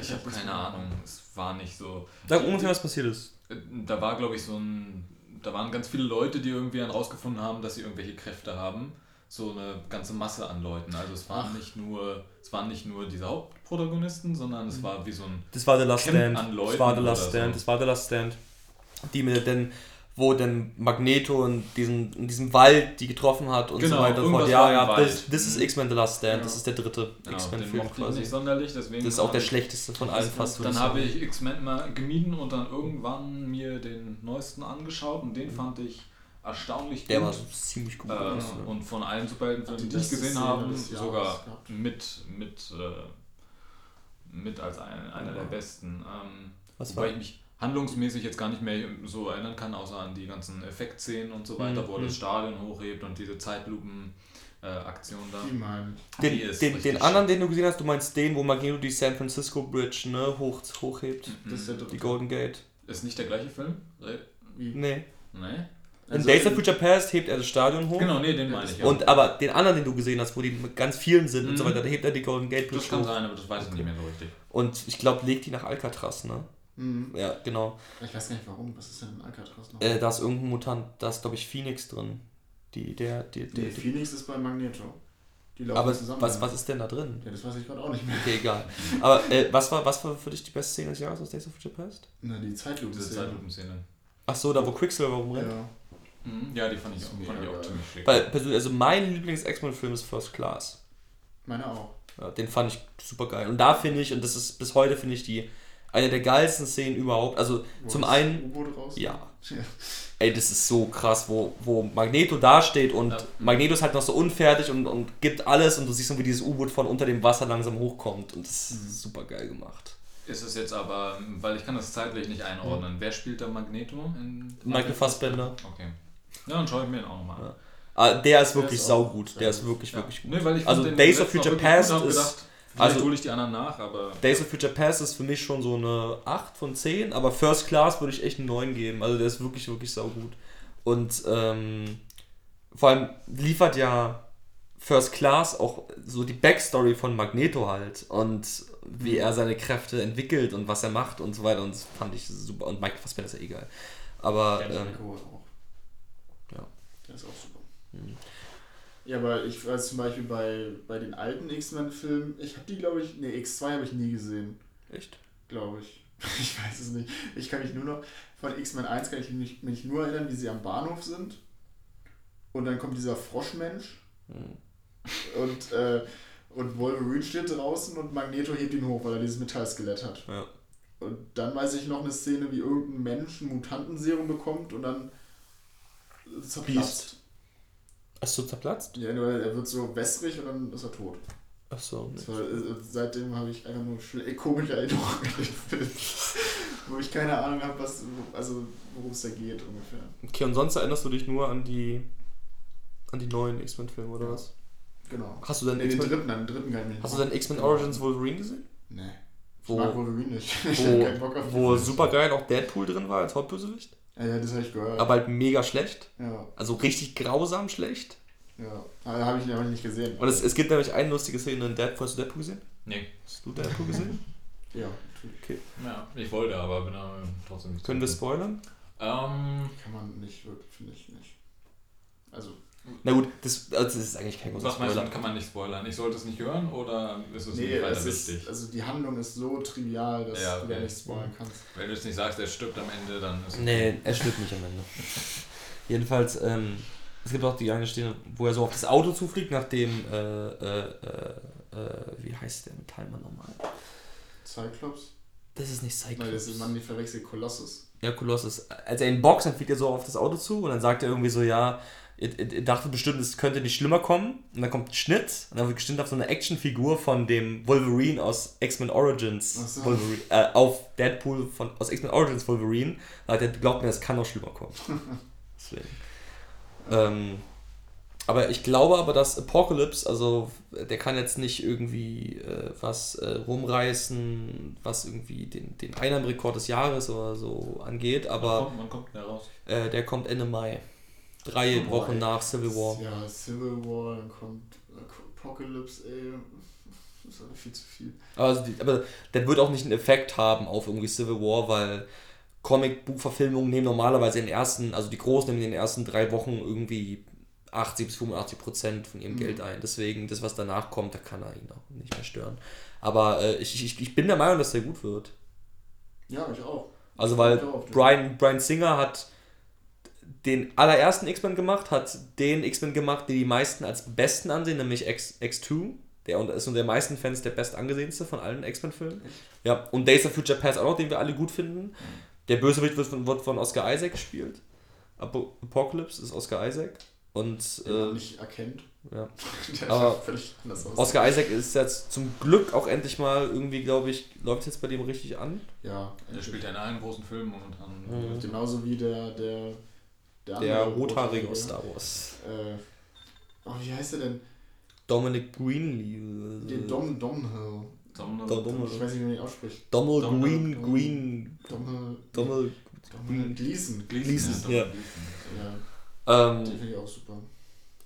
ich habe keine Ahnung. Es war nicht so. Sag ungefähr, was passiert ist. Äh, da war, glaube ich, so ein. Da waren ganz viele Leute, die irgendwie herausgefunden haben, dass sie irgendwelche Kräfte haben. So eine ganze Masse an Leuten. Also es waren Ach. nicht nur, es waren nicht nur diese Hauptprotagonisten, sondern es mhm. war wie so ein. Das war The Last Camp Stand. An Leuten das war The Last Stand. So. Das war The Last Stand. Die mit den wo dann Magneto in diesem, in diesem Wald die getroffen hat und genau, so weiter fort. Ja, ja, das, das ist X-Men The Last Stand, ja. das ist der dritte genau, X-Men-Film quasi. Nicht sonderlich, deswegen das ist auch der schlechteste von allen fast. Dann habe ich X-Men mal gemieden und dann irgendwann mir den neuesten angeschaut und den mhm. fand ich erstaunlich gut. Der war ziemlich gut. Äh, und von allen Superheldenfilmen, die ich gesehen habe, sogar mit, mit, äh, mit als ein, einer der besten. Ähm, Was war? ich mich handlungsmäßig jetzt gar nicht mehr so erinnern kann, außer an die ganzen Effektszenen und so weiter, mhm. wo er das mhm. Stadion hochhebt und diese Zeitlupen. Äh, Aktion da. Die meinen. Den, den, den anderen, den du gesehen hast, du meinst den, wo Magneto die San Francisco Bridge ne, hoch, hochhebt. Mhm. Das ist der die Golden Gate. Ist nicht der gleiche Film? Wie? Nee. Nee? In also Days of Future Past hebt er das Stadion hoch. Genau, nee, den meine ich. Ja. Und aber den anderen, den du gesehen hast, wo die mit ganz vielen sind mhm. und so mhm. weiter, da hebt er die Golden Gate Bridge Das kann hoch. sein, aber das weiß ich okay. nicht mehr so richtig. Und ich glaube, legt die nach Alcatraz, ne? Mhm. Ja, genau. Ich weiß gar nicht warum. Was ist denn in Alcatraz noch? Äh, da ist irgendein Mutant, da ist glaube ich Phoenix drin. Die, der, die, der, nee, Phoenix ist bei Magneto. Die laufen Aber zusammen. Was, was ist denn da drin? Ja, das weiß ich gerade auch nicht mehr. Okay, egal. Aber äh, was, war, was war für dich die beste Szene des Jahres aus Days of Future Past? Na, die Zeitlupen-Szene. Zeitlupen-Szene. Ach so, da wo Quicksilver rumrennt? Ja. Mhm, ja, die fand ich, auch, fand ich auch ziemlich schick. Weil, also mein Lieblings-X-Men-Film ist First Class. Meine auch. Ja, den fand ich super geil. Und da finde ich, und das ist bis heute, finde ich die eine der geilsten Szenen überhaupt. Also wo zum einen. Ja. ja. Ey, das ist so krass, wo, wo Magneto dasteht und ja. Magneto ist halt noch so unfertig und, und gibt alles und du siehst so, wie dieses U-Boot von unter dem Wasser langsam hochkommt und das ist mhm. super geil gemacht. Ist es jetzt aber, weil ich kann das zeitlich nicht einordnen, mhm. wer spielt da Magneto? In Michael Fassbender. Okay. Ja, dann schaue ich mir den auch nochmal an. Ja. Ah, der ist wirklich der saugut. Der ist wirklich, ja. wirklich gut. Nee, weil ich also Days of Future Past ist. Gedacht, also hole ich die anderen nach, aber. Days of Future Past ist für mich schon so eine 8 von 10, aber First Class würde ich echt einen 9 geben. Also der ist wirklich, wirklich saugut. Und ähm, vor allem liefert ja First Class auch so die Backstory von Magneto halt und wie er seine Kräfte entwickelt und was er macht und so weiter. Und das fand ich super. Und Mike Fassbender ist ja egal. Aber. Ja, ähm, auch. Ja. Der ist auch super. Mhm. Ja, aber ich weiß zum Beispiel bei, bei den alten X-Men-Filmen, ich habe die, glaube ich, ne, X2 habe ich nie gesehen. Echt? Glaube ich. Ich weiß es nicht. Ich kann mich nur noch, von X-Men 1 kann ich mich, mich nur erinnern, wie sie am Bahnhof sind. Und dann kommt dieser Froschmensch. Hm. Und, äh, und Wolverine steht draußen und Magneto hebt ihn hoch, weil er dieses Metallskelett hat. Ja. Und dann weiß ich noch eine Szene, wie irgendein Mensch ein Mutantenserum bekommt und dann zerplatzt. Hast du zerplatzt? Ja, nur er wird so wässrig und dann ist er tot. Ach so. War, äh, seitdem habe ich einfach nur komische Erinnerungen an den Film. wo ich keine Ahnung habe, was, also worum es da geht ungefähr. Okay, und sonst erinnerst du dich nur an die an die neuen X-Men-Filme, oder ja. was? Genau. Hast du dann nee, den dritten, den dritten kann ich nicht Hast du dann X-Men Origins Wolverine gesehen? Nee. Wo, ich mag Wolverine nicht. Wo, wo super geil auch Deadpool drin war als Hauptbösewicht? Ja, ja das habe ich gehört. Aber halt mega schlecht. Ja. Also richtig grausam schlecht. Ja, aber habe ich nämlich nicht gesehen. Und es, es gibt nämlich eine lustige Szene in Deadpool. Hast du Deadpool gesehen? Nee. Hast du Deadpool gesehen? ja. Okay. Ja, ich wollte, aber bin aber trotzdem nicht. Können wir spoilern? Ähm, Kann man nicht wirklich, finde ich nicht. Also. Na gut, das, also das ist eigentlich kein großer Was meinst du, kann man nicht spoilern? Ich sollte es nicht hören oder ist es nee, nicht weiter es wichtig? Ist, also die Handlung ist so trivial, dass ja, okay. du ja nicht spoilern kannst. Wenn du es nicht sagst, er stirbt am Ende, dann ist es. Nee, okay. er stirbt nicht am Ende. Jedenfalls, ähm, es gibt auch die eine Szene, wo er so auf das Auto zufliegt, nachdem, äh, äh, äh, äh wie heißt der Metallmann nochmal? Cyclops? Das ist nicht Cyclops. Nein, das ist man nicht verwechselt, Kolossus. Ja, Kolossus. Als er ihn boxt, dann fliegt er so auf das Auto zu und dann sagt er irgendwie so, ja, ihr dachte bestimmt, es könnte nicht schlimmer kommen. Und dann kommt ein Schnitt und dann wird gestimmt auf so eine Actionfigur von dem Wolverine aus X-Men Origins. So. Wolverine, äh, auf Deadpool von, aus X-Men Origins Wolverine. Da hat er glaubt mir, es kann noch schlimmer kommen. Deswegen. Ähm, aber ich glaube aber, dass Apocalypse, also der kann jetzt nicht irgendwie äh, was äh, rumreißen, was irgendwie den, den Einnahmerekord des Jahres oder so angeht, aber wann kommt, wann kommt der raus? Äh, der kommt Ende Mai. Drei oh, Wochen nach Civil War. Ja, Civil War, dann kommt Apocalypse, ey. Das ist viel zu viel. Also die, aber der wird auch nicht einen Effekt haben auf irgendwie Civil War, weil Comic-Buchverfilmungen nehmen normalerweise in den ersten, also die Großen nehmen in den ersten drei Wochen irgendwie 80 bis 85 Prozent von ihrem mhm. Geld ein. Deswegen, das, was danach kommt, da kann er ihn auch nicht mehr stören. Aber äh, ich, ich, ich bin der Meinung, dass der gut wird. Ja, ich auch. Also, weil Brian, Brian Singer hat den allerersten X-Men gemacht, hat den X-Men gemacht, die die meisten als besten ansehen, nämlich X, X2. Der ist unter den meisten Fans der best angesehenste von allen X-Men-Filmen. Ja, und Days of Future Past auch noch, den wir alle gut finden. Der Bösewicht wird von, wird von Oscar Isaac gespielt. Apocalypse ist Oscar Isaac. Und, Den man äh, nicht erkennt. Ja. Aber Oscar Isaac ist jetzt zum Glück auch endlich mal irgendwie, glaube ich, läuft es jetzt bei dem richtig an. Ja. Er spielt ja in allen großen Filmen momentan. Mhm. Genauso wie der, der, der, der rothaarige Star Wars. Äh, oh, wie heißt er denn? Dominic Greenlee. Den Dom Domhill. Dom, Dom, ich weiß nicht, wie man ihn ausspricht. Dommel Green Green. Dommel. Dommel. Dommel Gleason. Gleason, ja. ja. Ähm, Den finde ich auch super.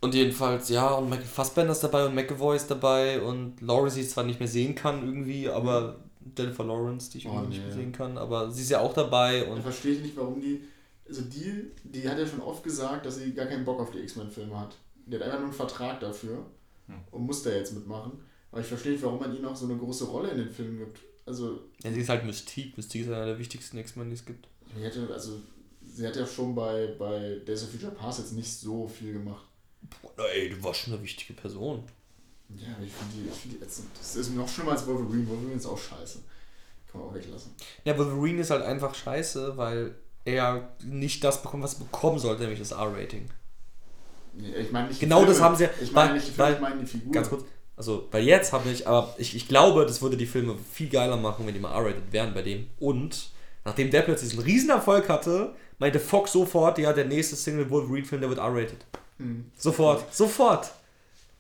Und jedenfalls, ja, und Michael Fassbender ist dabei und McAvoy ist dabei und Laurie, die ich zwar nicht mehr sehen kann irgendwie, aber Jennifer Lawrence, die ich oh, irgendwie nee. nicht mehr sehen kann, aber sie ist ja auch dabei. Und ich verstehe nicht, warum die, also die, die hat ja schon oft gesagt, dass sie gar keinen Bock auf die X-Men-Filme hat. Die hat einfach nur einen Vertrag dafür. hm. und muss da jetzt mitmachen. Aber ich verstehe nicht, warum man ihm auch so eine große Rolle in den Filmen gibt. Also. Ja, sie ist halt Mystique. Mystique ist einer der wichtigsten X-Men, die es gibt. Sie hätte, also, sie hat ja schon bei, bei Days of Future Past jetzt nicht so viel gemacht. Boah, ey, du warst schon eine wichtige Person. Ja, ich finde die, find die ätzend. Das ist noch schlimmer als Wolverine. Wolverine ist auch scheiße. Kann man auch weglassen. Ja, Wolverine ist halt einfach scheiße, weil er nicht das bekommt, was er bekommen sollte, nämlich das R-Rating. Ich meine nicht Genau Filme. das haben sie ja. Ich meine nicht die Filme, ich meine die Figur. Ganz kurz. Also, weil jetzt habe ich, aber ich, ich glaube, das würde die Filme viel geiler machen, wenn die mal R-rated wären bei dem. Und nachdem der plötzlich diesen Riesenerfolg hatte, meinte Fox sofort, ja, der nächste Single Wolverine-Film, der wird R-rated. Mhm. Sofort, ja. sofort.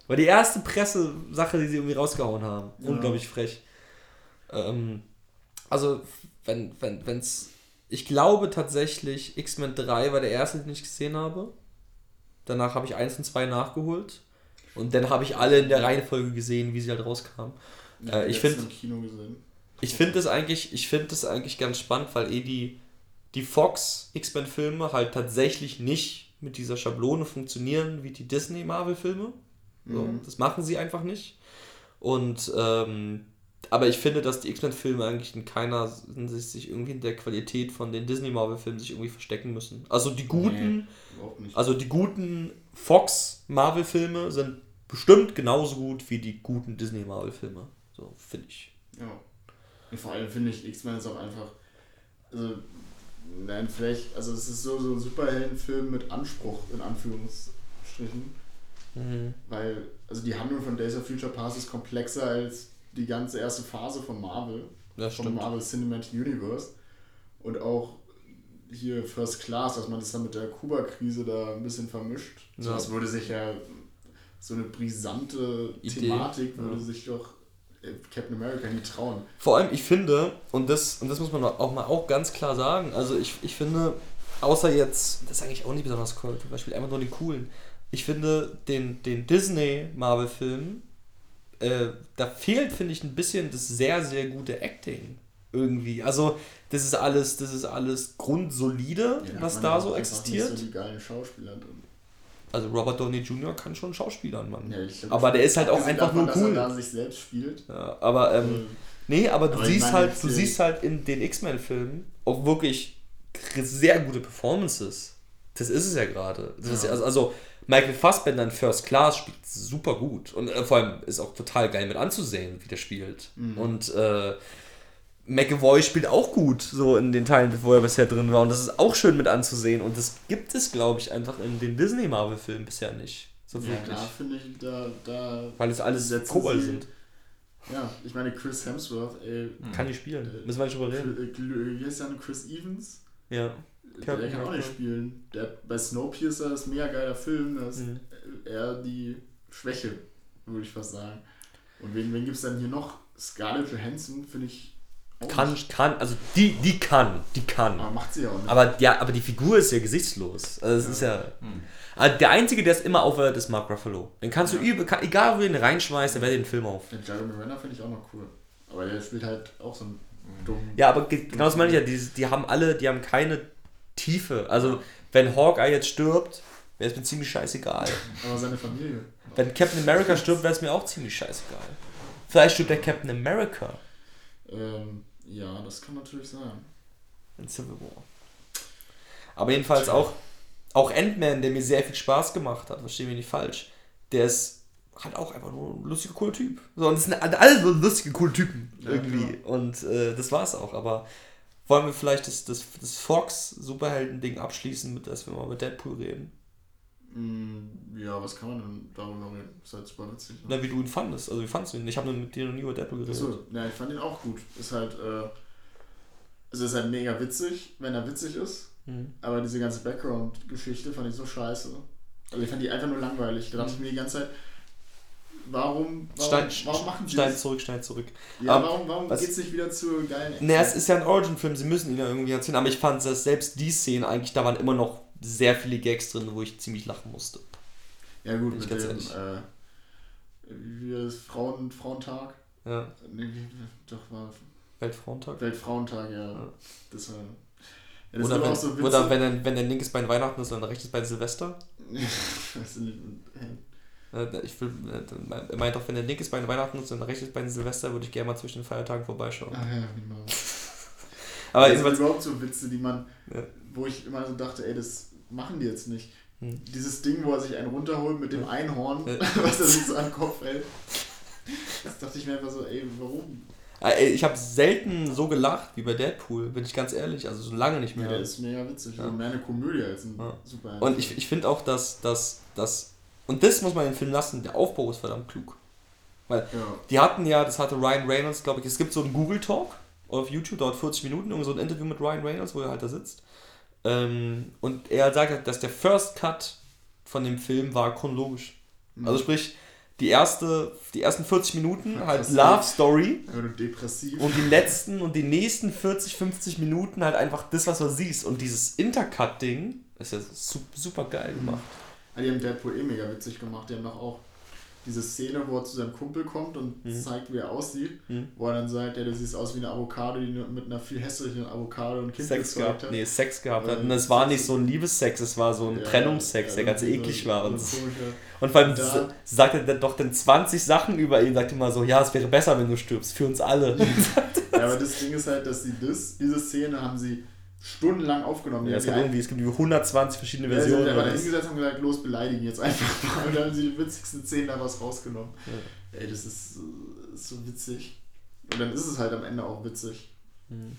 War die erste Pressesache, die sie irgendwie rausgehauen haben. Ja. Unglaublich frech. Ähm, also, wenn, wenn, wenn's. Ich glaube tatsächlich, X-Men 3 war der erste, den ich gesehen habe. Danach habe ich 1 und 2 nachgeholt. Und dann habe ich alle in der Reihenfolge gesehen, wie sie halt rauskamen. Ja, äh, ich finde. Ich finde das eigentlich, ich finde das eigentlich ganz spannend, weil eh die, die Fox X-Men-Filme halt tatsächlich nicht mit dieser Schablone funktionieren wie die Disney-Marvel-Filme. So, mhm. Das machen sie einfach nicht. Und ähm, aber ich finde, dass die X-Men-Filme eigentlich in keiner Hinsicht sich irgendwie in der Qualität von den Disney-Marvel-Filmen sich irgendwie verstecken müssen. Also die guten, nee, also die guten Fox-Marvel-Filme sind bestimmt genauso gut wie die guten Disney-Marvel-Filme. So, finde ich. Ja. Und vor allem finde ich, X-Men ist auch einfach. Also, nein, vielleicht, also es ist so, so ein Superheldenfilm mit Anspruch, in Anführungsstrichen. Mhm. Weil, also die Handlung von Days of Future Past ist komplexer als die ganze erste Phase von Marvel. Ja, von Marvel Cinematic Universe. Und auch hier First Class, dass man das dann mit der Kuba-Krise da ein bisschen vermischt. Ja. So, das würde sich ja, so eine brisante Idee. Thematik würde ja. sich doch äh, Captain America nie trauen. Vor allem, ich finde, und das, und das muss man auch mal auch ganz klar sagen, also ich, ich finde, außer jetzt, das ist eigentlich auch nicht besonders cool, zum Beispiel einfach nur die coolen, ich finde den, den Disney-Marvel-Film, äh, da fehlt, finde ich, ein bisschen das sehr, sehr gute Acting irgendwie. Also, das ist alles, das ist alles grundsolide, ja, was da so existiert. Nicht so die geilen Schauspieler drin. Also Robert Downey Jr. kann schon Schauspielern, Mann. Ja, glaub, aber der ist halt auch einfach davon, nur cool. Dass er da sich selbst spielt. Ja, aber ähm, ähm, nee, aber du aber siehst halt, du siehst halt in den X-Men-Filmen auch wirklich sehr gute Performances. Das ist es ja gerade. Ja. Also, also Michael Fassbender in First Class spielt super gut und äh, vor allem ist auch total geil mit anzusehen, wie der spielt. Mhm. Und äh, McAvoy spielt auch gut, so in den Teilen, wo er bisher drin war. Und das ist auch schön mit anzusehen. Und das gibt es, glaube ich, einfach in den Disney-Marvel-Filmen bisher nicht. So ja, da finde ich, da, da. Weil es alles Kobold sind. Ja, ich meine, Chris Hemsworth, ey. Kann nicht spielen. Äh, Müssen wir nicht drüber reden. Wie heißt der Chris Evans? Ja. Der, der kann auch nicht spielen. Der, bei Snowpiercer ist ein mega geiler Film. Das ist mhm. eher die Schwäche, würde ich fast sagen. Und wen, wen gibt es dann hier noch? Scarlett Johansson finde ich kann, kann, also die, die kann, die kann. Aber macht sie ja auch nicht. Aber, ja, aber die Figur ist ja gesichtslos. Also es ja. ist ja. Hm. Also der Einzige, der es immer aufhört, ist Mark Ruffalo. Den kannst ja. du über, egal wo du ihn reinschmeißt, der werdet den Film auf. Den Jeremy Renner finde ich auch noch cool. Aber der spielt halt auch so einen dummen. Ja, aber genau das meine ich ja, die, die haben alle, die haben keine Tiefe. Also, wenn Hawkeye jetzt stirbt, wäre es mir ziemlich scheißegal. Aber seine Familie. Wenn Captain America stirbt, wäre es mir auch ziemlich scheißegal. Vielleicht stirbt der Captain America. Ähm, ja, das kann natürlich sein. In Civil War. Aber jedenfalls auch, auch Ant-Man, der mir sehr viel Spaß gemacht hat, verstehe mich nicht falsch, der ist halt auch einfach nur ein lustiger, cooler Typ. So, und das sind alle so lustige, coole Typen irgendwie. Ja, und äh, das war's auch. Aber wollen wir vielleicht das, das, das Fox-Superhelden-Ding abschließen, mit, dass wir mal mit Deadpool reden? Mm, ja, was kann man denn darüber reden? Ist halt super witzig. Ne? Na, wie du ihn fandest. Also, wie fandest du ihn? Ich habe mit dir noch nie über Deadpool geredet. Achso, ja, ich fand ihn auch gut. Ist halt, äh, also ist halt mega witzig, wenn er witzig ist. Mhm. Aber diese ganze Background-Geschichte fand ich so scheiße. Also, ich fand die einfach nur langweilig. Da dachte mhm. ich mir die ganze Zeit, warum, warum, Stein, warum machen sie Stein das? zurück, Stein zurück. Ja, um, warum, warum geht es nicht wieder zu geilen Action? Naja, es ist ja ein Origin-Film, sie müssen ihn ja irgendwie erzählen, aber ich fand, dass selbst die Szenen eigentlich, da waren immer noch sehr viele Gags drin, wo ich ziemlich lachen musste. Ja gut, mit dem, äh, wie ist Frauen, Frauentag? Ja. Nee, doch war... Weltfrauentag? Weltfrauentag, ja. ja. Das war... Ja, das oder wenn, so oder wenn, ein, wenn dein linkes Bein Weihnachten ist und dein rechtes Bein Silvester. Äh, ich will, äh, er meint auch, wenn der linkes Bein Weihnachten ist und rechtes Bein Silvester, würde ich gerne mal zwischen den Feiertagen vorbeischauen. Ah ja, genau. Aber das sind überhaupt so Witze, die man, ja. wo ich immer so dachte, ey, das machen die jetzt nicht. Hm. Dieses Ding, wo er sich einen runterholt mit dem Einhorn, ja. was er sich so an den Kopf hält. Das dachte ich mir einfach so, ey, warum? Äh, ich habe selten so gelacht wie bei Deadpool, bin ich ganz ehrlich. Also so lange nicht mehr. Ja, der ist mega witzig. Ja. mehr eine Komödie als ein ja. super. Und ich, ich finde auch, dass, dass, dass. Und das muss man in den Film lassen, der Aufbau ist verdammt klug. Weil ja. die hatten ja, das hatte Ryan Reynolds, glaube ich, es gibt so einen Google Talk auf YouTube, dauert 40 Minuten, irgend so ein Interview mit Ryan Reynolds, wo er halt da sitzt. Ähm, und er sagt, dass der First Cut von dem Film war chronologisch. Mhm. Also sprich, die, erste, die ersten 40 Minuten ja, halt Love Story. depressiv. Und die letzten und die nächsten 40, 50 Minuten halt einfach das, was du siehst. Und dieses Intercut-Ding ist ja super geil gemacht. Ja, die haben Deadpool eh mega witzig gemacht. Die haben doch auch diese Szene, wo er zu seinem Kumpel kommt und mhm. zeigt, wie er aussieht, mhm. wo er dann sagt, ja, du siehst aus wie eine Avocado, die mit einer viel hässlichen Avocado und Kind Sex gehabt hat. Nee, Sex gehabt hat. Und es war nicht so ein Liebessex, es war so ein ja, Trennungssex, ja, der ganz eklig so war. Und, so und vor allem da, sagt er doch dann 20 Sachen über ihn, sagt immer so, ja, es wäre besser, wenn du stirbst, für uns alle. ja, aber das Ding ist halt, dass sie das, diese Szene haben sie stundenlang aufgenommen. Ja, es, gibt irgendwie, es gibt über 10020 verschiedene Versionen. Ja, sie haben hingesetzt und gesagt, los, beleidigen jetzt einfach mal. Und dann haben sie die witzigsten Szenen da was rausgenommen. Ja. Ey, das ist, ist, so witzig. Und dann ist es halt am Ende auch witzig. Mhm.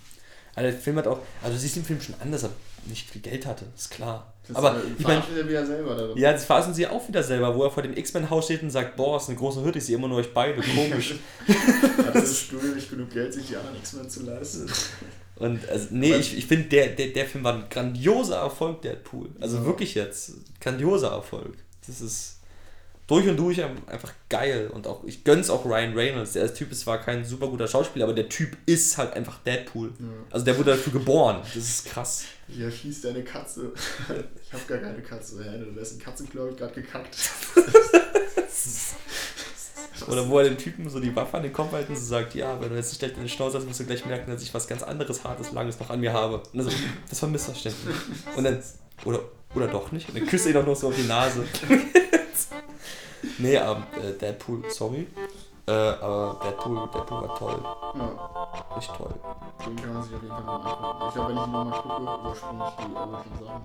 Also der Film hat auch, also du siehst den Film schon an, dass er nicht viel Geld hatte, ist klar. Das aber ich meine, wieder selber ja, das verarschen sie auch wieder selber, wo er vor dem X-Men-Haus steht und sagt, boah, ist eine große Hütte, ich sehe immer nur euch beide, komisch. Hat das Studio nicht genug Geld, sich die anderen X-Men zu leisten? Und also, nee, ich, ich finde, der, der, der Film war ein grandioser Erfolg, Deadpool. Also ja. wirklich jetzt, grandioser Erfolg. Das ist durch und durch einfach geil. Und auch, ich gönn's auch Ryan Reynolds. Der Typ ist zwar kein super guter Schauspieler, aber der Typ ist halt einfach Deadpool. Ja. Also der wurde dafür geboren. Das ist krass. Hier schießt deine Katze. Ich habe gar keine Katze. Du hast ein Katzenklau gerade gekackt. Oder wo er dem Typen so die Waffe an den Kopf halten und so sagt, ja, wenn du jetzt nicht in den Schnauze hast, wirst du gleich merken, dass ich was ganz anderes, hartes, langes noch an mir habe. Und so, das war ein Missverständnis. Und dann, oder, oder doch nicht. Und dann küsst er ihn auch noch so auf die Nase. nee, aber äh, Deadpool, sorry. Äh, aber Deadpool, Deadpool war toll. Ja. Echt toll. Den kann man sich auf jeden Fall mal angucken. Ich glaube, wenn ich ihn nochmal gucke, überspringe ich die übrigen Sachen.